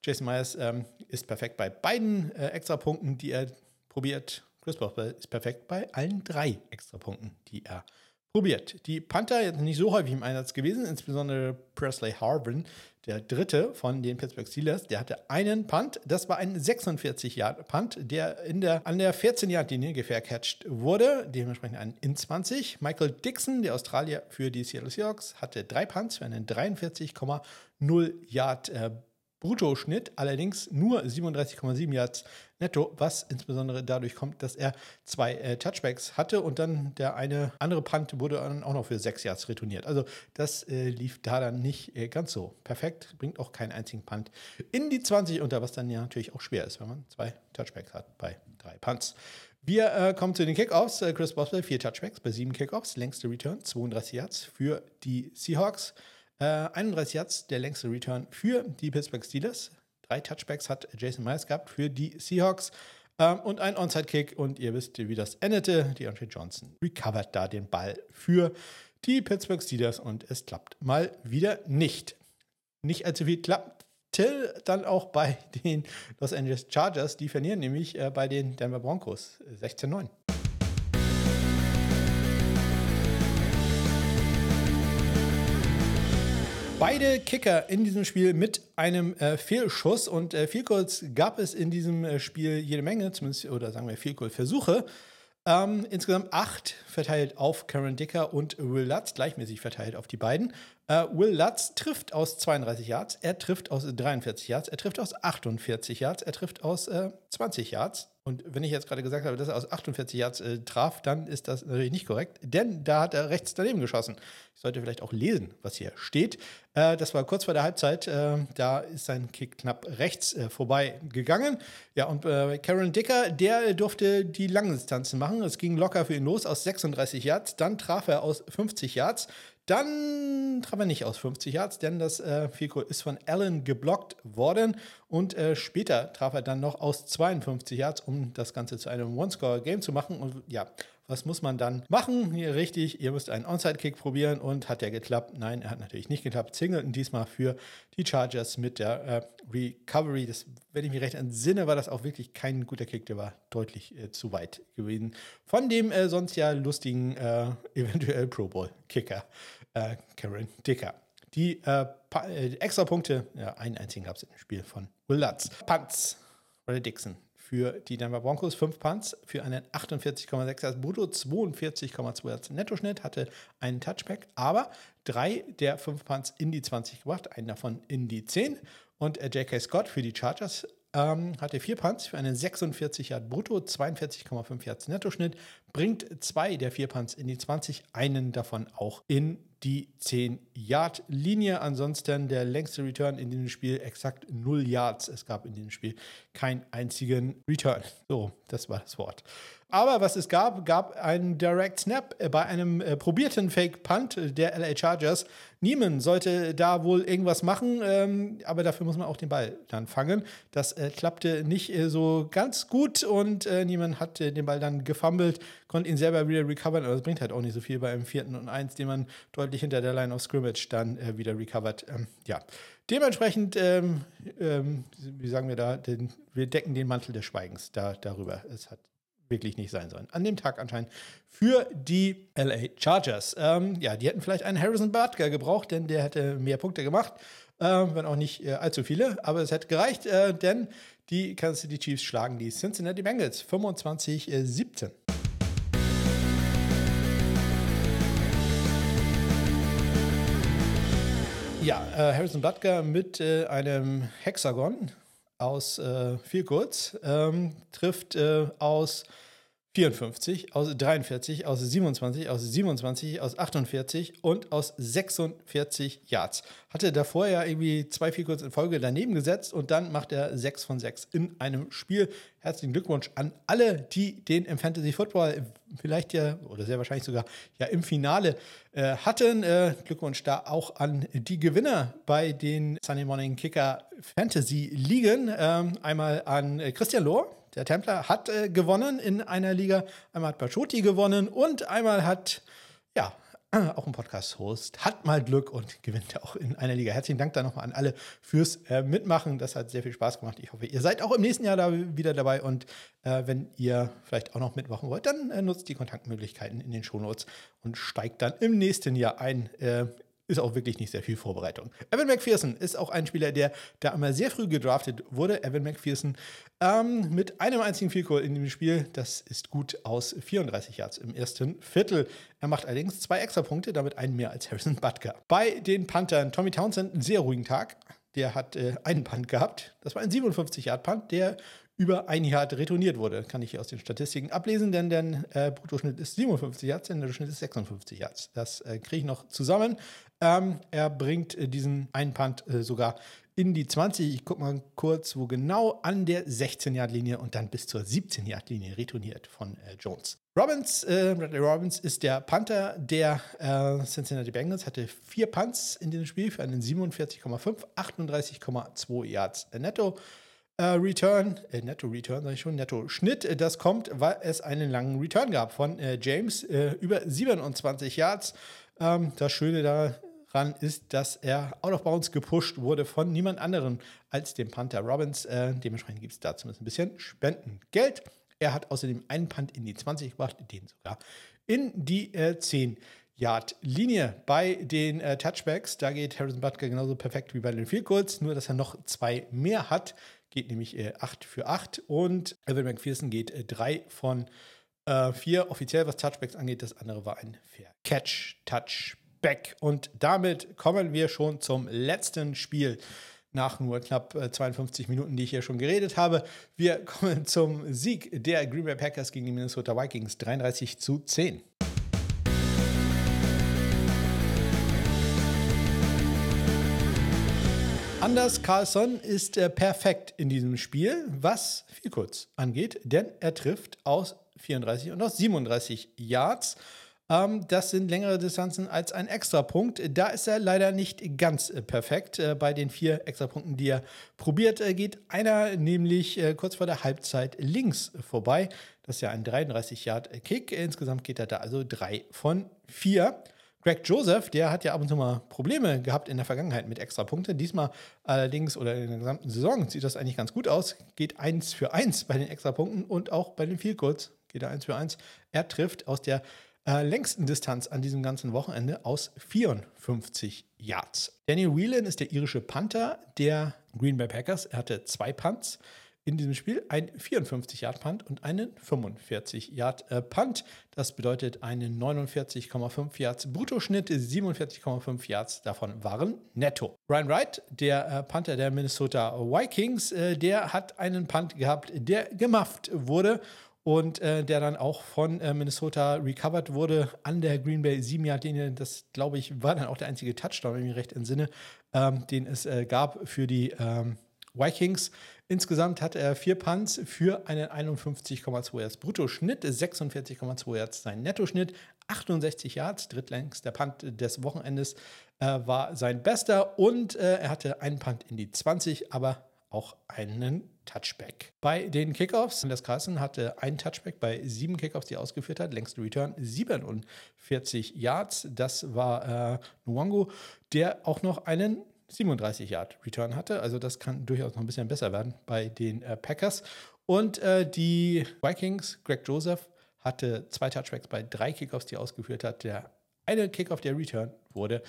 Jason Myers ähm, ist perfekt bei beiden äh, Extrapunkten, die er probiert. Chris Boswell ist perfekt bei allen drei Extrapunkten, die er probiert. Die Panther jetzt nicht so häufig im Einsatz gewesen, insbesondere Presley Harvin, der dritte von den Pittsburgh Steelers, der hatte einen Punt. Das war ein 46-Yard-Punt, der, in der an der 14-Yard-Linie gefaircatcht wurde, dementsprechend ein in 20. Michael Dixon, der Australier für die Seattle Seahawks, hatte drei Punts für einen 43,0 Yard äh, Bruttoschnitt, allerdings nur 37,7 Yards netto, was insbesondere dadurch kommt, dass er zwei äh, Touchbacks hatte und dann der eine andere Punt wurde dann auch noch für sechs Yards retourniert. Also das äh, lief da dann nicht äh, ganz so perfekt, bringt auch keinen einzigen Punt in die 20 unter, was dann ja natürlich auch schwer ist, wenn man zwei Touchbacks hat bei drei Punts. Wir äh, kommen zu den Kickoffs. Äh, Chris Boswell, vier Touchbacks bei sieben Kickoffs. Längste Return, 32 Yards für die Seahawks. Äh, 31 Yards, der längste Return für die Pittsburgh Steelers. Drei Touchbacks hat Jason Myers gehabt für die Seahawks. Ähm, und ein Onside-Kick. Und ihr wisst, wie das endete. Die Andre Johnson recovert da den Ball für die Pittsburgh Steelers. Und es klappt mal wieder nicht. Nicht allzu viel klappt Till dann auch bei den Los Angeles Chargers. Die verlieren nämlich äh, bei den Denver Broncos 16-9. Beide Kicker in diesem Spiel mit einem äh, Fehlschuss und äh, Vielkurs gab es in diesem äh, Spiel jede Menge, zumindest, oder sagen wir Vielkurs-Versuche. Ähm, insgesamt acht verteilt auf Karen Dicker und Will Lutz, gleichmäßig verteilt auf die beiden. Äh, Will Lutz trifft aus 32 Yards, er trifft aus 43 Yards, er trifft aus 48 Yards, er trifft aus äh, 20 Yards. Und wenn ich jetzt gerade gesagt habe, dass er aus 48 Yards äh, traf, dann ist das natürlich nicht korrekt, denn da hat er rechts daneben geschossen. Ich sollte vielleicht auch lesen, was hier steht. Äh, das war kurz vor der Halbzeit. Äh, da ist sein Kick knapp rechts äh, vorbei gegangen. Ja, und äh, Karen Dicker, der durfte die langen Distanzen machen. Es ging locker für ihn los aus 36 Yards. Dann traf er aus 50 Yards. Dann traf er nicht aus 50 Yards, denn das äh, Fico ist von Allen geblockt worden. Und äh, später traf er dann noch aus 52 Yards, um das Ganze zu einem One-Score-Game zu machen. Und ja, was muss man dann machen? Hier richtig, ihr müsst einen Onside-Kick probieren. Und hat der geklappt? Nein, er hat natürlich nicht geklappt. Singleton diesmal für die Chargers mit der äh, Recovery. Das, wenn ich mich recht entsinne, war das auch wirklich kein guter Kick. Der war deutlich äh, zu weit gewesen. Von dem äh, sonst ja lustigen, äh, eventuell Pro Bowl-Kicker äh, Karen Dicker. Die äh, äh, extra Punkte, ja, einen einzigen gab es im Spiel von Will Lutz. Punts, Dixon für die Denver Broncos, fünf Punts für einen 48,6 als Brutto, 42,2 als Nettoschnitt, hatte einen Touchback, aber drei der fünf Punts in die 20 gebracht, einen davon in die 10. Und äh, J.K. Scott für die Chargers ähm, hatte vier Punts für einen 46 Yard Brutto, 42,5 Yards Nettoschnitt, bringt zwei der vier Punts in die 20, einen davon auch in die 10-Yard-Linie. Ansonsten der längste Return in diesem Spiel exakt 0 Yards. Es gab in diesem Spiel keinen einzigen Return. So, das war das Wort. Aber was es gab, gab einen Direct Snap bei einem äh, probierten Fake Punt der LA Chargers. Niemand sollte da wohl irgendwas machen, ähm, aber dafür muss man auch den Ball dann fangen. Das äh, klappte nicht äh, so ganz gut und äh, niemand hat äh, den Ball dann gefummelt, konnte ihn selber wieder recovern, aber das bringt halt auch nicht so viel bei einem vierten und eins, den man deutlich hinter der Line of Scrimmage dann äh, wieder recovert. Ähm, ja, dementsprechend, ähm, ähm, wie sagen wir da, den, wir decken den Mantel des Schweigens da, darüber. Es hat wirklich nicht sein sollen. An dem Tag anscheinend für die LA Chargers. Ähm, ja, die hätten vielleicht einen Harrison Butker gebraucht, denn der hätte mehr Punkte gemacht, äh, wenn auch nicht äh, allzu viele, aber es hätte gereicht, äh, denn die Kansas City Chiefs schlagen die Cincinnati Bengals 25-17. Ja, äh, Harrison Butker mit äh, einem Hexagon aus äh, viel kurz ähm, trifft äh, aus 54, aus 43, aus 27, aus 27, aus 48 und aus 46 Yards. Hatte davor ja irgendwie zwei, vier kurz in Folge daneben gesetzt und dann macht er 6 von 6 in einem Spiel. Herzlichen Glückwunsch an alle, die den im Fantasy Football vielleicht ja oder sehr wahrscheinlich sogar ja im Finale äh, hatten. Äh, Glückwunsch da auch an die Gewinner bei den Sunday Morning Kicker Fantasy Ligen. Ähm, einmal an äh, Christian Lohr der Templer hat äh, gewonnen in einer Liga. Einmal hat Bacioti gewonnen und einmal hat, ja, auch ein Podcast-Host, hat mal Glück und gewinnt auch in einer Liga. Herzlichen Dank da nochmal an alle fürs äh, Mitmachen. Das hat sehr viel Spaß gemacht. Ich hoffe, ihr seid auch im nächsten Jahr da wieder dabei. Und äh, wenn ihr vielleicht auch noch mitmachen wollt, dann äh, nutzt die Kontaktmöglichkeiten in den Shownotes und steigt dann im nächsten Jahr ein äh, ist auch wirklich nicht sehr viel Vorbereitung. Evan McPherson ist auch ein Spieler, der da einmal sehr früh gedraftet wurde. Evan McPherson ähm, mit einem einzigen Field in dem Spiel. Das ist gut aus 34 Yards im ersten Viertel. Er macht allerdings zwei extra Punkte, damit einen mehr als Harrison Butker. Bei den Panthern Tommy Townsend einen sehr ruhigen Tag. der hat äh, einen Punt gehabt. Das war ein 57-Yard-Punt, der über ein Yard retourniert wurde. Kann ich hier aus den Statistiken ablesen, denn der äh, Bruttoschnitt ist 57 Yards, der Nettoschnitt ist 56 Yards. Das äh, kriege ich noch zusammen. Ähm, er bringt äh, diesen einen Punt äh, sogar in die 20. Ich gucke mal kurz, wo genau an der 16-Yard-Linie und dann bis zur 17-Yard-Linie retourniert von äh, Jones. Robbins, äh, Bradley Robbins ist der Panther der äh, Cincinnati Bengals, hatte vier Punts in diesem Spiel für einen 47,5, 38,2 Yards netto. Äh, Return, äh, Netto Return, sage ich schon, Netto Schnitt, das kommt, weil es einen langen Return gab von James, über 27 Yards. Ähm, das Schöne da ran ist, dass er out of bounds gepusht wurde von niemand anderem als dem Panther Robbins. Äh, dementsprechend gibt es da zumindest ein bisschen Spendengeld. Er hat außerdem einen Punt in die 20 gebracht, den sogar in die äh, 10 Yard Linie. Bei den äh, Touchbacks, da geht Harrison Butker genauso perfekt wie bei den Field Goals, nur dass er noch zwei mehr hat. Geht nämlich äh, 8 für 8 und Evan McPherson geht äh, 3 von 4 äh, offiziell, was Touchbacks angeht. Das andere war ein Fair Catch Touchback back. Und damit kommen wir schon zum letzten Spiel nach nur knapp 52 äh, Minuten, die ich hier schon geredet habe. Wir kommen zum Sieg der Green Bay Packers gegen die Minnesota Vikings 33 zu 10. Anders Carlson ist äh, perfekt in diesem Spiel, was viel kurz angeht, denn er trifft aus 34 und aus 37 Yards. Ähm, das sind längere Distanzen als ein Extrapunkt. Da ist er leider nicht ganz äh, perfekt. Äh, bei den vier Extrapunkten, die er probiert, äh, geht einer nämlich kurz vor der Halbzeit links vorbei. Das ist ja ein 33-Yard-Kick. Insgesamt geht er da also drei von vier. Greg Joseph, der hat ja ab und zu mal Probleme gehabt in der Vergangenheit mit Extrapunkten. Diesmal allerdings oder in der gesamten Saison sieht das eigentlich ganz gut aus. Geht eins für eins bei den Extrapunkten und auch bei den Goals geht er eins für eins. Er trifft aus der äh, längsten Distanz an diesem ganzen Wochenende aus 54 Yards. Daniel Whelan ist der irische Panther der Green Bay Packers. Er hatte zwei Punts in diesem Spiel, ein 54-Yard-Punt und einen 45-Yard-Punt. Das bedeutet einen 49,5 Yards Bruttoschnitt, 47,5 Yards davon waren netto. Ryan Wright, der äh, Panther der Minnesota Vikings, äh, der hat einen Punt gehabt, der gemufft wurde und äh, der dann auch von äh, Minnesota recovered wurde an der Green Bay 7 Yard Linie. Das, glaube ich, war dann auch der einzige Touchdown, wenn ich mich recht entsinne, ähm, den es äh, gab für die ähm, Vikings. Insgesamt hat er vier Punts für einen 51,2 Yards Bruttoschnitt, 46,2 Yards sein Nettoschnitt, 68 Yards, drittlängster Punt des Wochenendes äh, war sein bester und äh, er hatte einen Punt in die 20, aber auch einen Touchback. Bei den Kickoffs, Anders Carlson hatte einen Touchback bei sieben Kickoffs, die er ausgeführt hat. Längste Return 47 Yards. Das war äh, Nwango, der auch noch einen 37 Yard Return hatte. Also das kann durchaus noch ein bisschen besser werden bei den äh, Packers. Und äh, die Vikings, Greg Joseph, hatte zwei Touchbacks bei drei Kickoffs, die er ausgeführt hat. Der eine Kickoff, der Return wurde,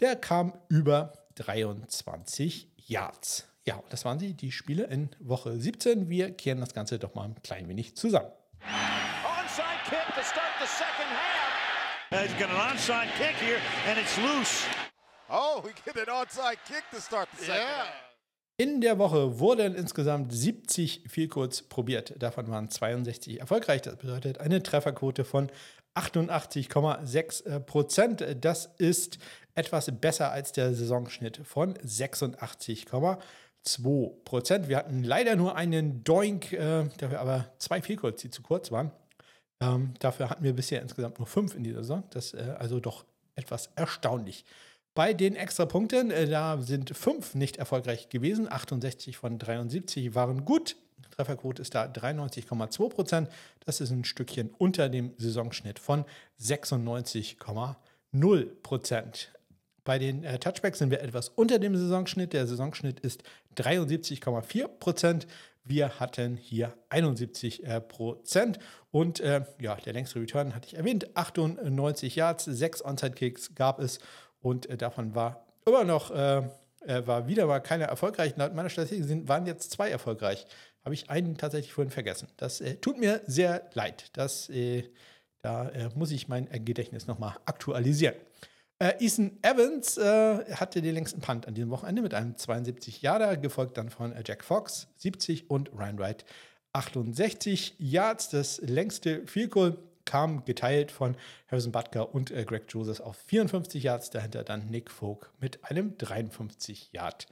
der kam über 23 Yards. Ja, das waren sie, die Spiele in Woche 17. Wir kehren das Ganze doch mal ein klein wenig zusammen. Onside kick to start the second half. He's got an onside kick here and it's loose. Oh, we get an onside kick to start the second yeah. half. In der Woche wurden insgesamt 70 Vielkurz probiert. Davon waren 62 erfolgreich. Das bedeutet eine Trefferquote von 88,6 Prozent. Das ist etwas besser als der Saisonschnitt von 86,5 2%. Wir hatten leider nur einen Doink, äh, dafür aber zwei Fehlkurz, die zu kurz waren. Ähm, dafür hatten wir bisher insgesamt nur fünf in dieser Saison. Das ist äh, also doch etwas erstaunlich. Bei den Extrapunkten, äh, da sind fünf nicht erfolgreich gewesen. 68 von 73 waren gut. Trefferquote ist da 93,2 Prozent. Das ist ein Stückchen unter dem Saisonschnitt von 96,0 Prozent. Bei den äh, Touchbacks sind wir etwas unter dem Saisonschnitt. Der Saisonschnitt ist 73,4 Prozent. Wir hatten hier 71 äh, Prozent. Und äh, ja, der längste Return hatte ich erwähnt. 98 Yards, 6 Onside-Kicks gab es. Und äh, davon war immer noch, äh, äh, war wieder mal keiner erfolgreich. Laut meiner Statistik sind, waren jetzt zwei erfolgreich. Habe ich einen tatsächlich vorhin vergessen. Das tut mir sehr leid. Das, da muss ich mein Gedächtnis nochmal aktualisieren. Äh, Ethan Evans äh, hatte den längsten Punt an diesem Wochenende mit einem 72 Yarder, gefolgt dann von äh, Jack Fox 70 und Ryan Wright 68 Yards. Das längste Field Goal kam geteilt von Harrison Butker und äh, Greg Joseph auf 54 Yards. Dahinter dann Nick Folk mit einem 53 Yard.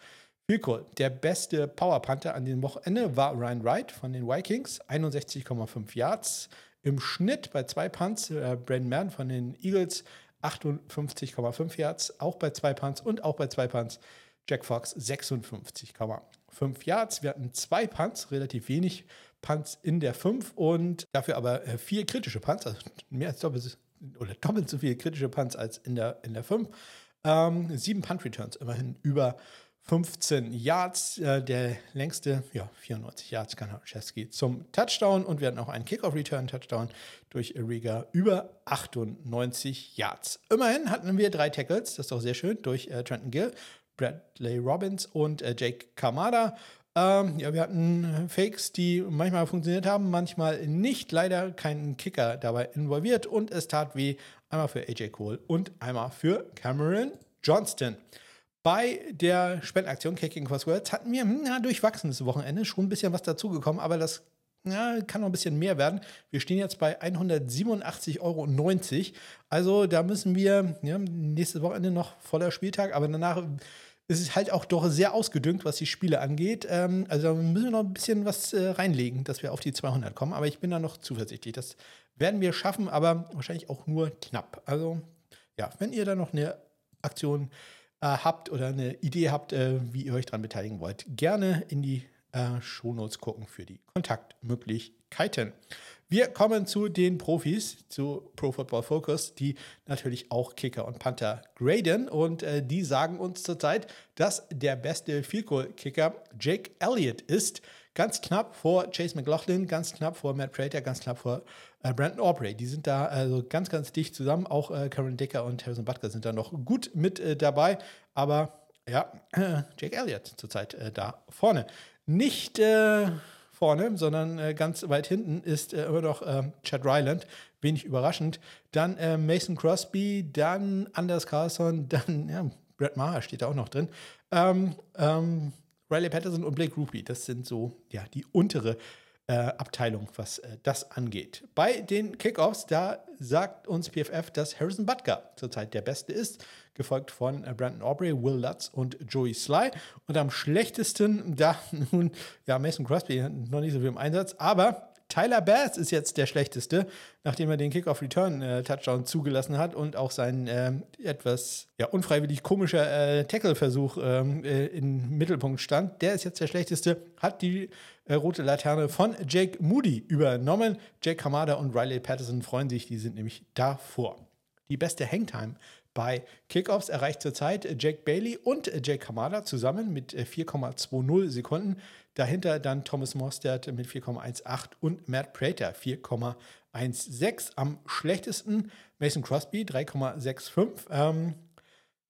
Field. Der beste Power Panther an diesem Wochenende war Ryan Wright von den Vikings, 61,5 Yards im Schnitt bei zwei Punts. Äh, Brandon Mann von den Eagles 58,5 Yards, auch bei zwei Punts und auch bei zwei Punts. Jack Fox 56,5 Yards. Wir hatten zwei Punts, relativ wenig Punts in der 5 und dafür aber äh, vier kritische Punts, also mehr als doppelt oder doppelt so viele kritische Punts als in der, in der 5. Ähm, sieben Punt Returns, immerhin über 15 Yards. Äh, der längste, ja, 94 Yards kann Kanachewski zum Touchdown und wir hatten auch einen Kickoff-Return-Touchdown durch Riga über 98 Yards. Immerhin hatten wir drei Tackles, das ist doch sehr schön, durch äh, Trenton Gill, Bradley Robbins und äh, Jake Kamada. Ähm, ja, wir hatten Fakes, die manchmal funktioniert haben, manchmal nicht. Leider keinen Kicker dabei involviert und es tat weh. Einmal für AJ Cole und einmal für Cameron Johnston. Bei der Spendenaktion Kicking for Words hatten wir hm, ein durchwachsenes Wochenende, schon ein bisschen was dazugekommen, aber das ja, kann noch ein bisschen mehr werden. Wir stehen jetzt bei 187,90 Euro. Also da müssen wir ja, nächstes Wochenende noch voller Spieltag, aber danach ist es halt auch doch sehr ausgedüngt, was die Spiele angeht. Ähm, also da müssen wir noch ein bisschen was äh, reinlegen, dass wir auf die 200 kommen. Aber ich bin da noch zuversichtlich. Das werden wir schaffen, aber wahrscheinlich auch nur knapp. Also ja, wenn ihr da noch eine Aktion habt oder eine Idee habt, äh, wie ihr euch daran beteiligen wollt, gerne in die äh, Shownotes gucken für die Kontaktmöglichkeiten. Wir kommen zu den Profis, zu Pro Football Focus, die natürlich auch Kicker und Panther graden. Und äh, die sagen uns zurzeit, dass der beste Field Goal Kicker Jake Elliott ist. Ganz knapp vor Chase McLaughlin, ganz knapp vor Matt Prater, ganz knapp vor äh, Brandon Aubrey. Die sind da also ganz, ganz dicht zusammen. Auch äh, Karen Dicker und Harrison Butker sind da noch gut mit äh, dabei. Aber ja, Jake Elliott zurzeit äh, da vorne. Nicht äh, vorne, sondern äh, ganz weit hinten ist immer noch Chad Ryland. Wenig überraschend. Dann Mason Crosby, dann Anders Carlson, dann ja, Brett Maher steht da auch noch drin. Ähm, ähm, Riley Patterson und Blake Ruby, das sind so ja, die untere äh, Abteilung, was äh, das angeht. Bei den Kickoffs, da sagt uns PFF, dass Harrison Butker zurzeit der Beste ist, gefolgt von äh, Brandon Aubrey, Will Lutz und Joey Sly. Und am schlechtesten, da nun, ja, Mason Crosby noch nicht so viel im Einsatz, aber Tyler Bass ist jetzt der schlechteste, nachdem er den Kick-Off-Return-Touchdown äh, zugelassen hat und auch sein äh, etwas ja, unfreiwillig komischer äh, Tackle-Versuch ähm, äh, im Mittelpunkt stand. Der ist jetzt der schlechteste, hat die äh, rote Laterne von Jake Moody übernommen. Jake Hamada und Riley Patterson freuen sich, die sind nämlich davor. Die beste Hangtime bei Kickoffs erreicht zurzeit Jack Bailey und Jake Hamada zusammen mit 4,20 äh, Sekunden. Dahinter dann Thomas Mostert mit 4,18 und Matt Prater 4,16. Am schlechtesten Mason Crosby 3,65. Ähm,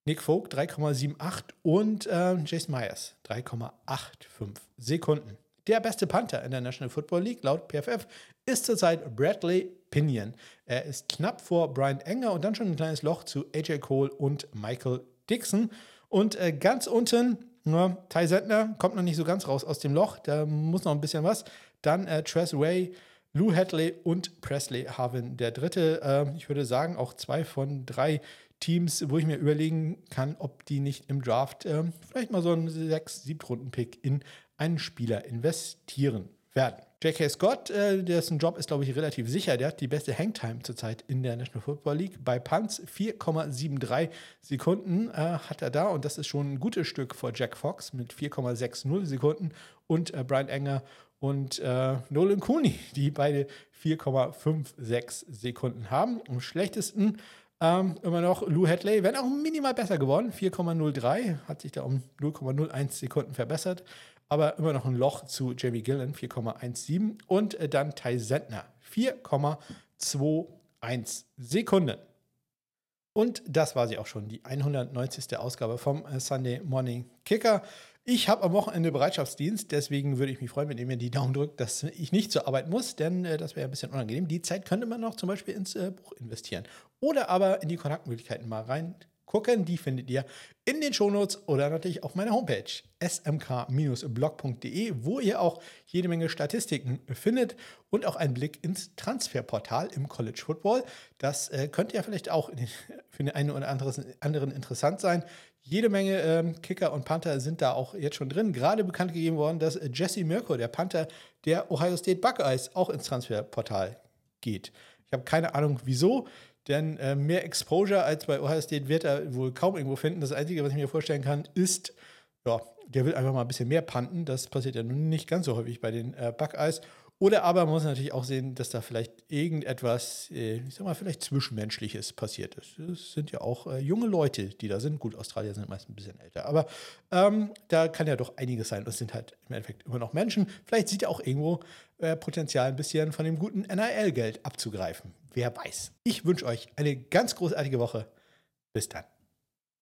Nick Folk 3,78 und äh, Jason Myers 3,85 Sekunden. Der beste Panther in der National Football League laut PFF ist zurzeit Bradley Pinion. Er ist knapp vor Brian Enger und dann schon ein kleines Loch zu AJ Cole und Michael Dixon. Und äh, ganz unten ja, Ty Sentner kommt noch nicht so ganz raus aus dem Loch. Da muss noch ein bisschen was. Dann äh, Tress Ray, Lou Hadley und Presley Harvin. Der dritte, äh, ich würde sagen, auch zwei von drei Teams, wo ich mir überlegen kann, ob die nicht im Draft äh, vielleicht mal so einen 6 7 pick in einen Spieler investieren werden. J.K. Scott, äh, dessen Job ist, glaube ich, relativ sicher. Der hat die beste Hangtime zurzeit in der National Football League. Bei Punts 4,73 Sekunden äh, hat er da und das ist schon ein gutes Stück vor Jack Fox mit 4,60 Sekunden und äh, Brian Enger und äh, Nolan Cooney, die beide 4,56 Sekunden haben. Am schlechtesten ähm, immer noch Lou Hadley, wenn auch minimal besser geworden. 4,03, hat sich da um 0,01 Sekunden verbessert aber immer noch ein Loch zu Jamie Gillen, 4,17 und äh, dann Ty Sentner, 4,21 Sekunden. Und das war sie auch schon, die 190. Ausgabe vom äh, Sunday Morning Kicker. Ich habe am Wochenende Bereitschaftsdienst, deswegen würde ich mich freuen, wenn ihr mir die Daumen drückt, dass ich nicht zur Arbeit muss, denn äh, das wäre ein bisschen unangenehm. Die Zeit könnte man noch zum Beispiel ins äh, Buch investieren oder aber in die Kontaktmöglichkeiten mal rein gucken. Die findet ihr in den Shownotes oder natürlich auf meiner Homepage smk-blog.de, wo ihr auch jede Menge Statistiken findet und auch einen Blick ins Transferportal im College Football. Das äh, könnte ja vielleicht auch für den einen oder anderen interessant sein. Jede Menge ähm, Kicker und Panther sind da auch jetzt schon drin. Gerade bekannt gegeben worden, dass Jesse Mirko, der Panther der Ohio State Buckeyes, auch ins Transferportal geht. Ich habe keine Ahnung, wieso, denn äh, mehr Exposure als bei Ohio State wird er wohl kaum irgendwo finden. Das Einzige, was ich mir vorstellen kann, ist, ja, der will einfach mal ein bisschen mehr panten. Das passiert ja nun nicht ganz so häufig bei den äh, Buckeyes. Oder aber man muss natürlich auch sehen, dass da vielleicht irgendetwas, äh, ich sag mal, vielleicht Zwischenmenschliches passiert ist. Es sind ja auch äh, junge Leute, die da sind. Gut, Australier sind meist ein bisschen älter, aber ähm, da kann ja doch einiges sein. Es sind halt im Endeffekt immer noch Menschen. Vielleicht sieht er auch irgendwo äh, Potenzial, ein bisschen von dem guten NIL-Geld abzugreifen. Wer weiß. Ich wünsche euch eine ganz großartige Woche. Bis dann.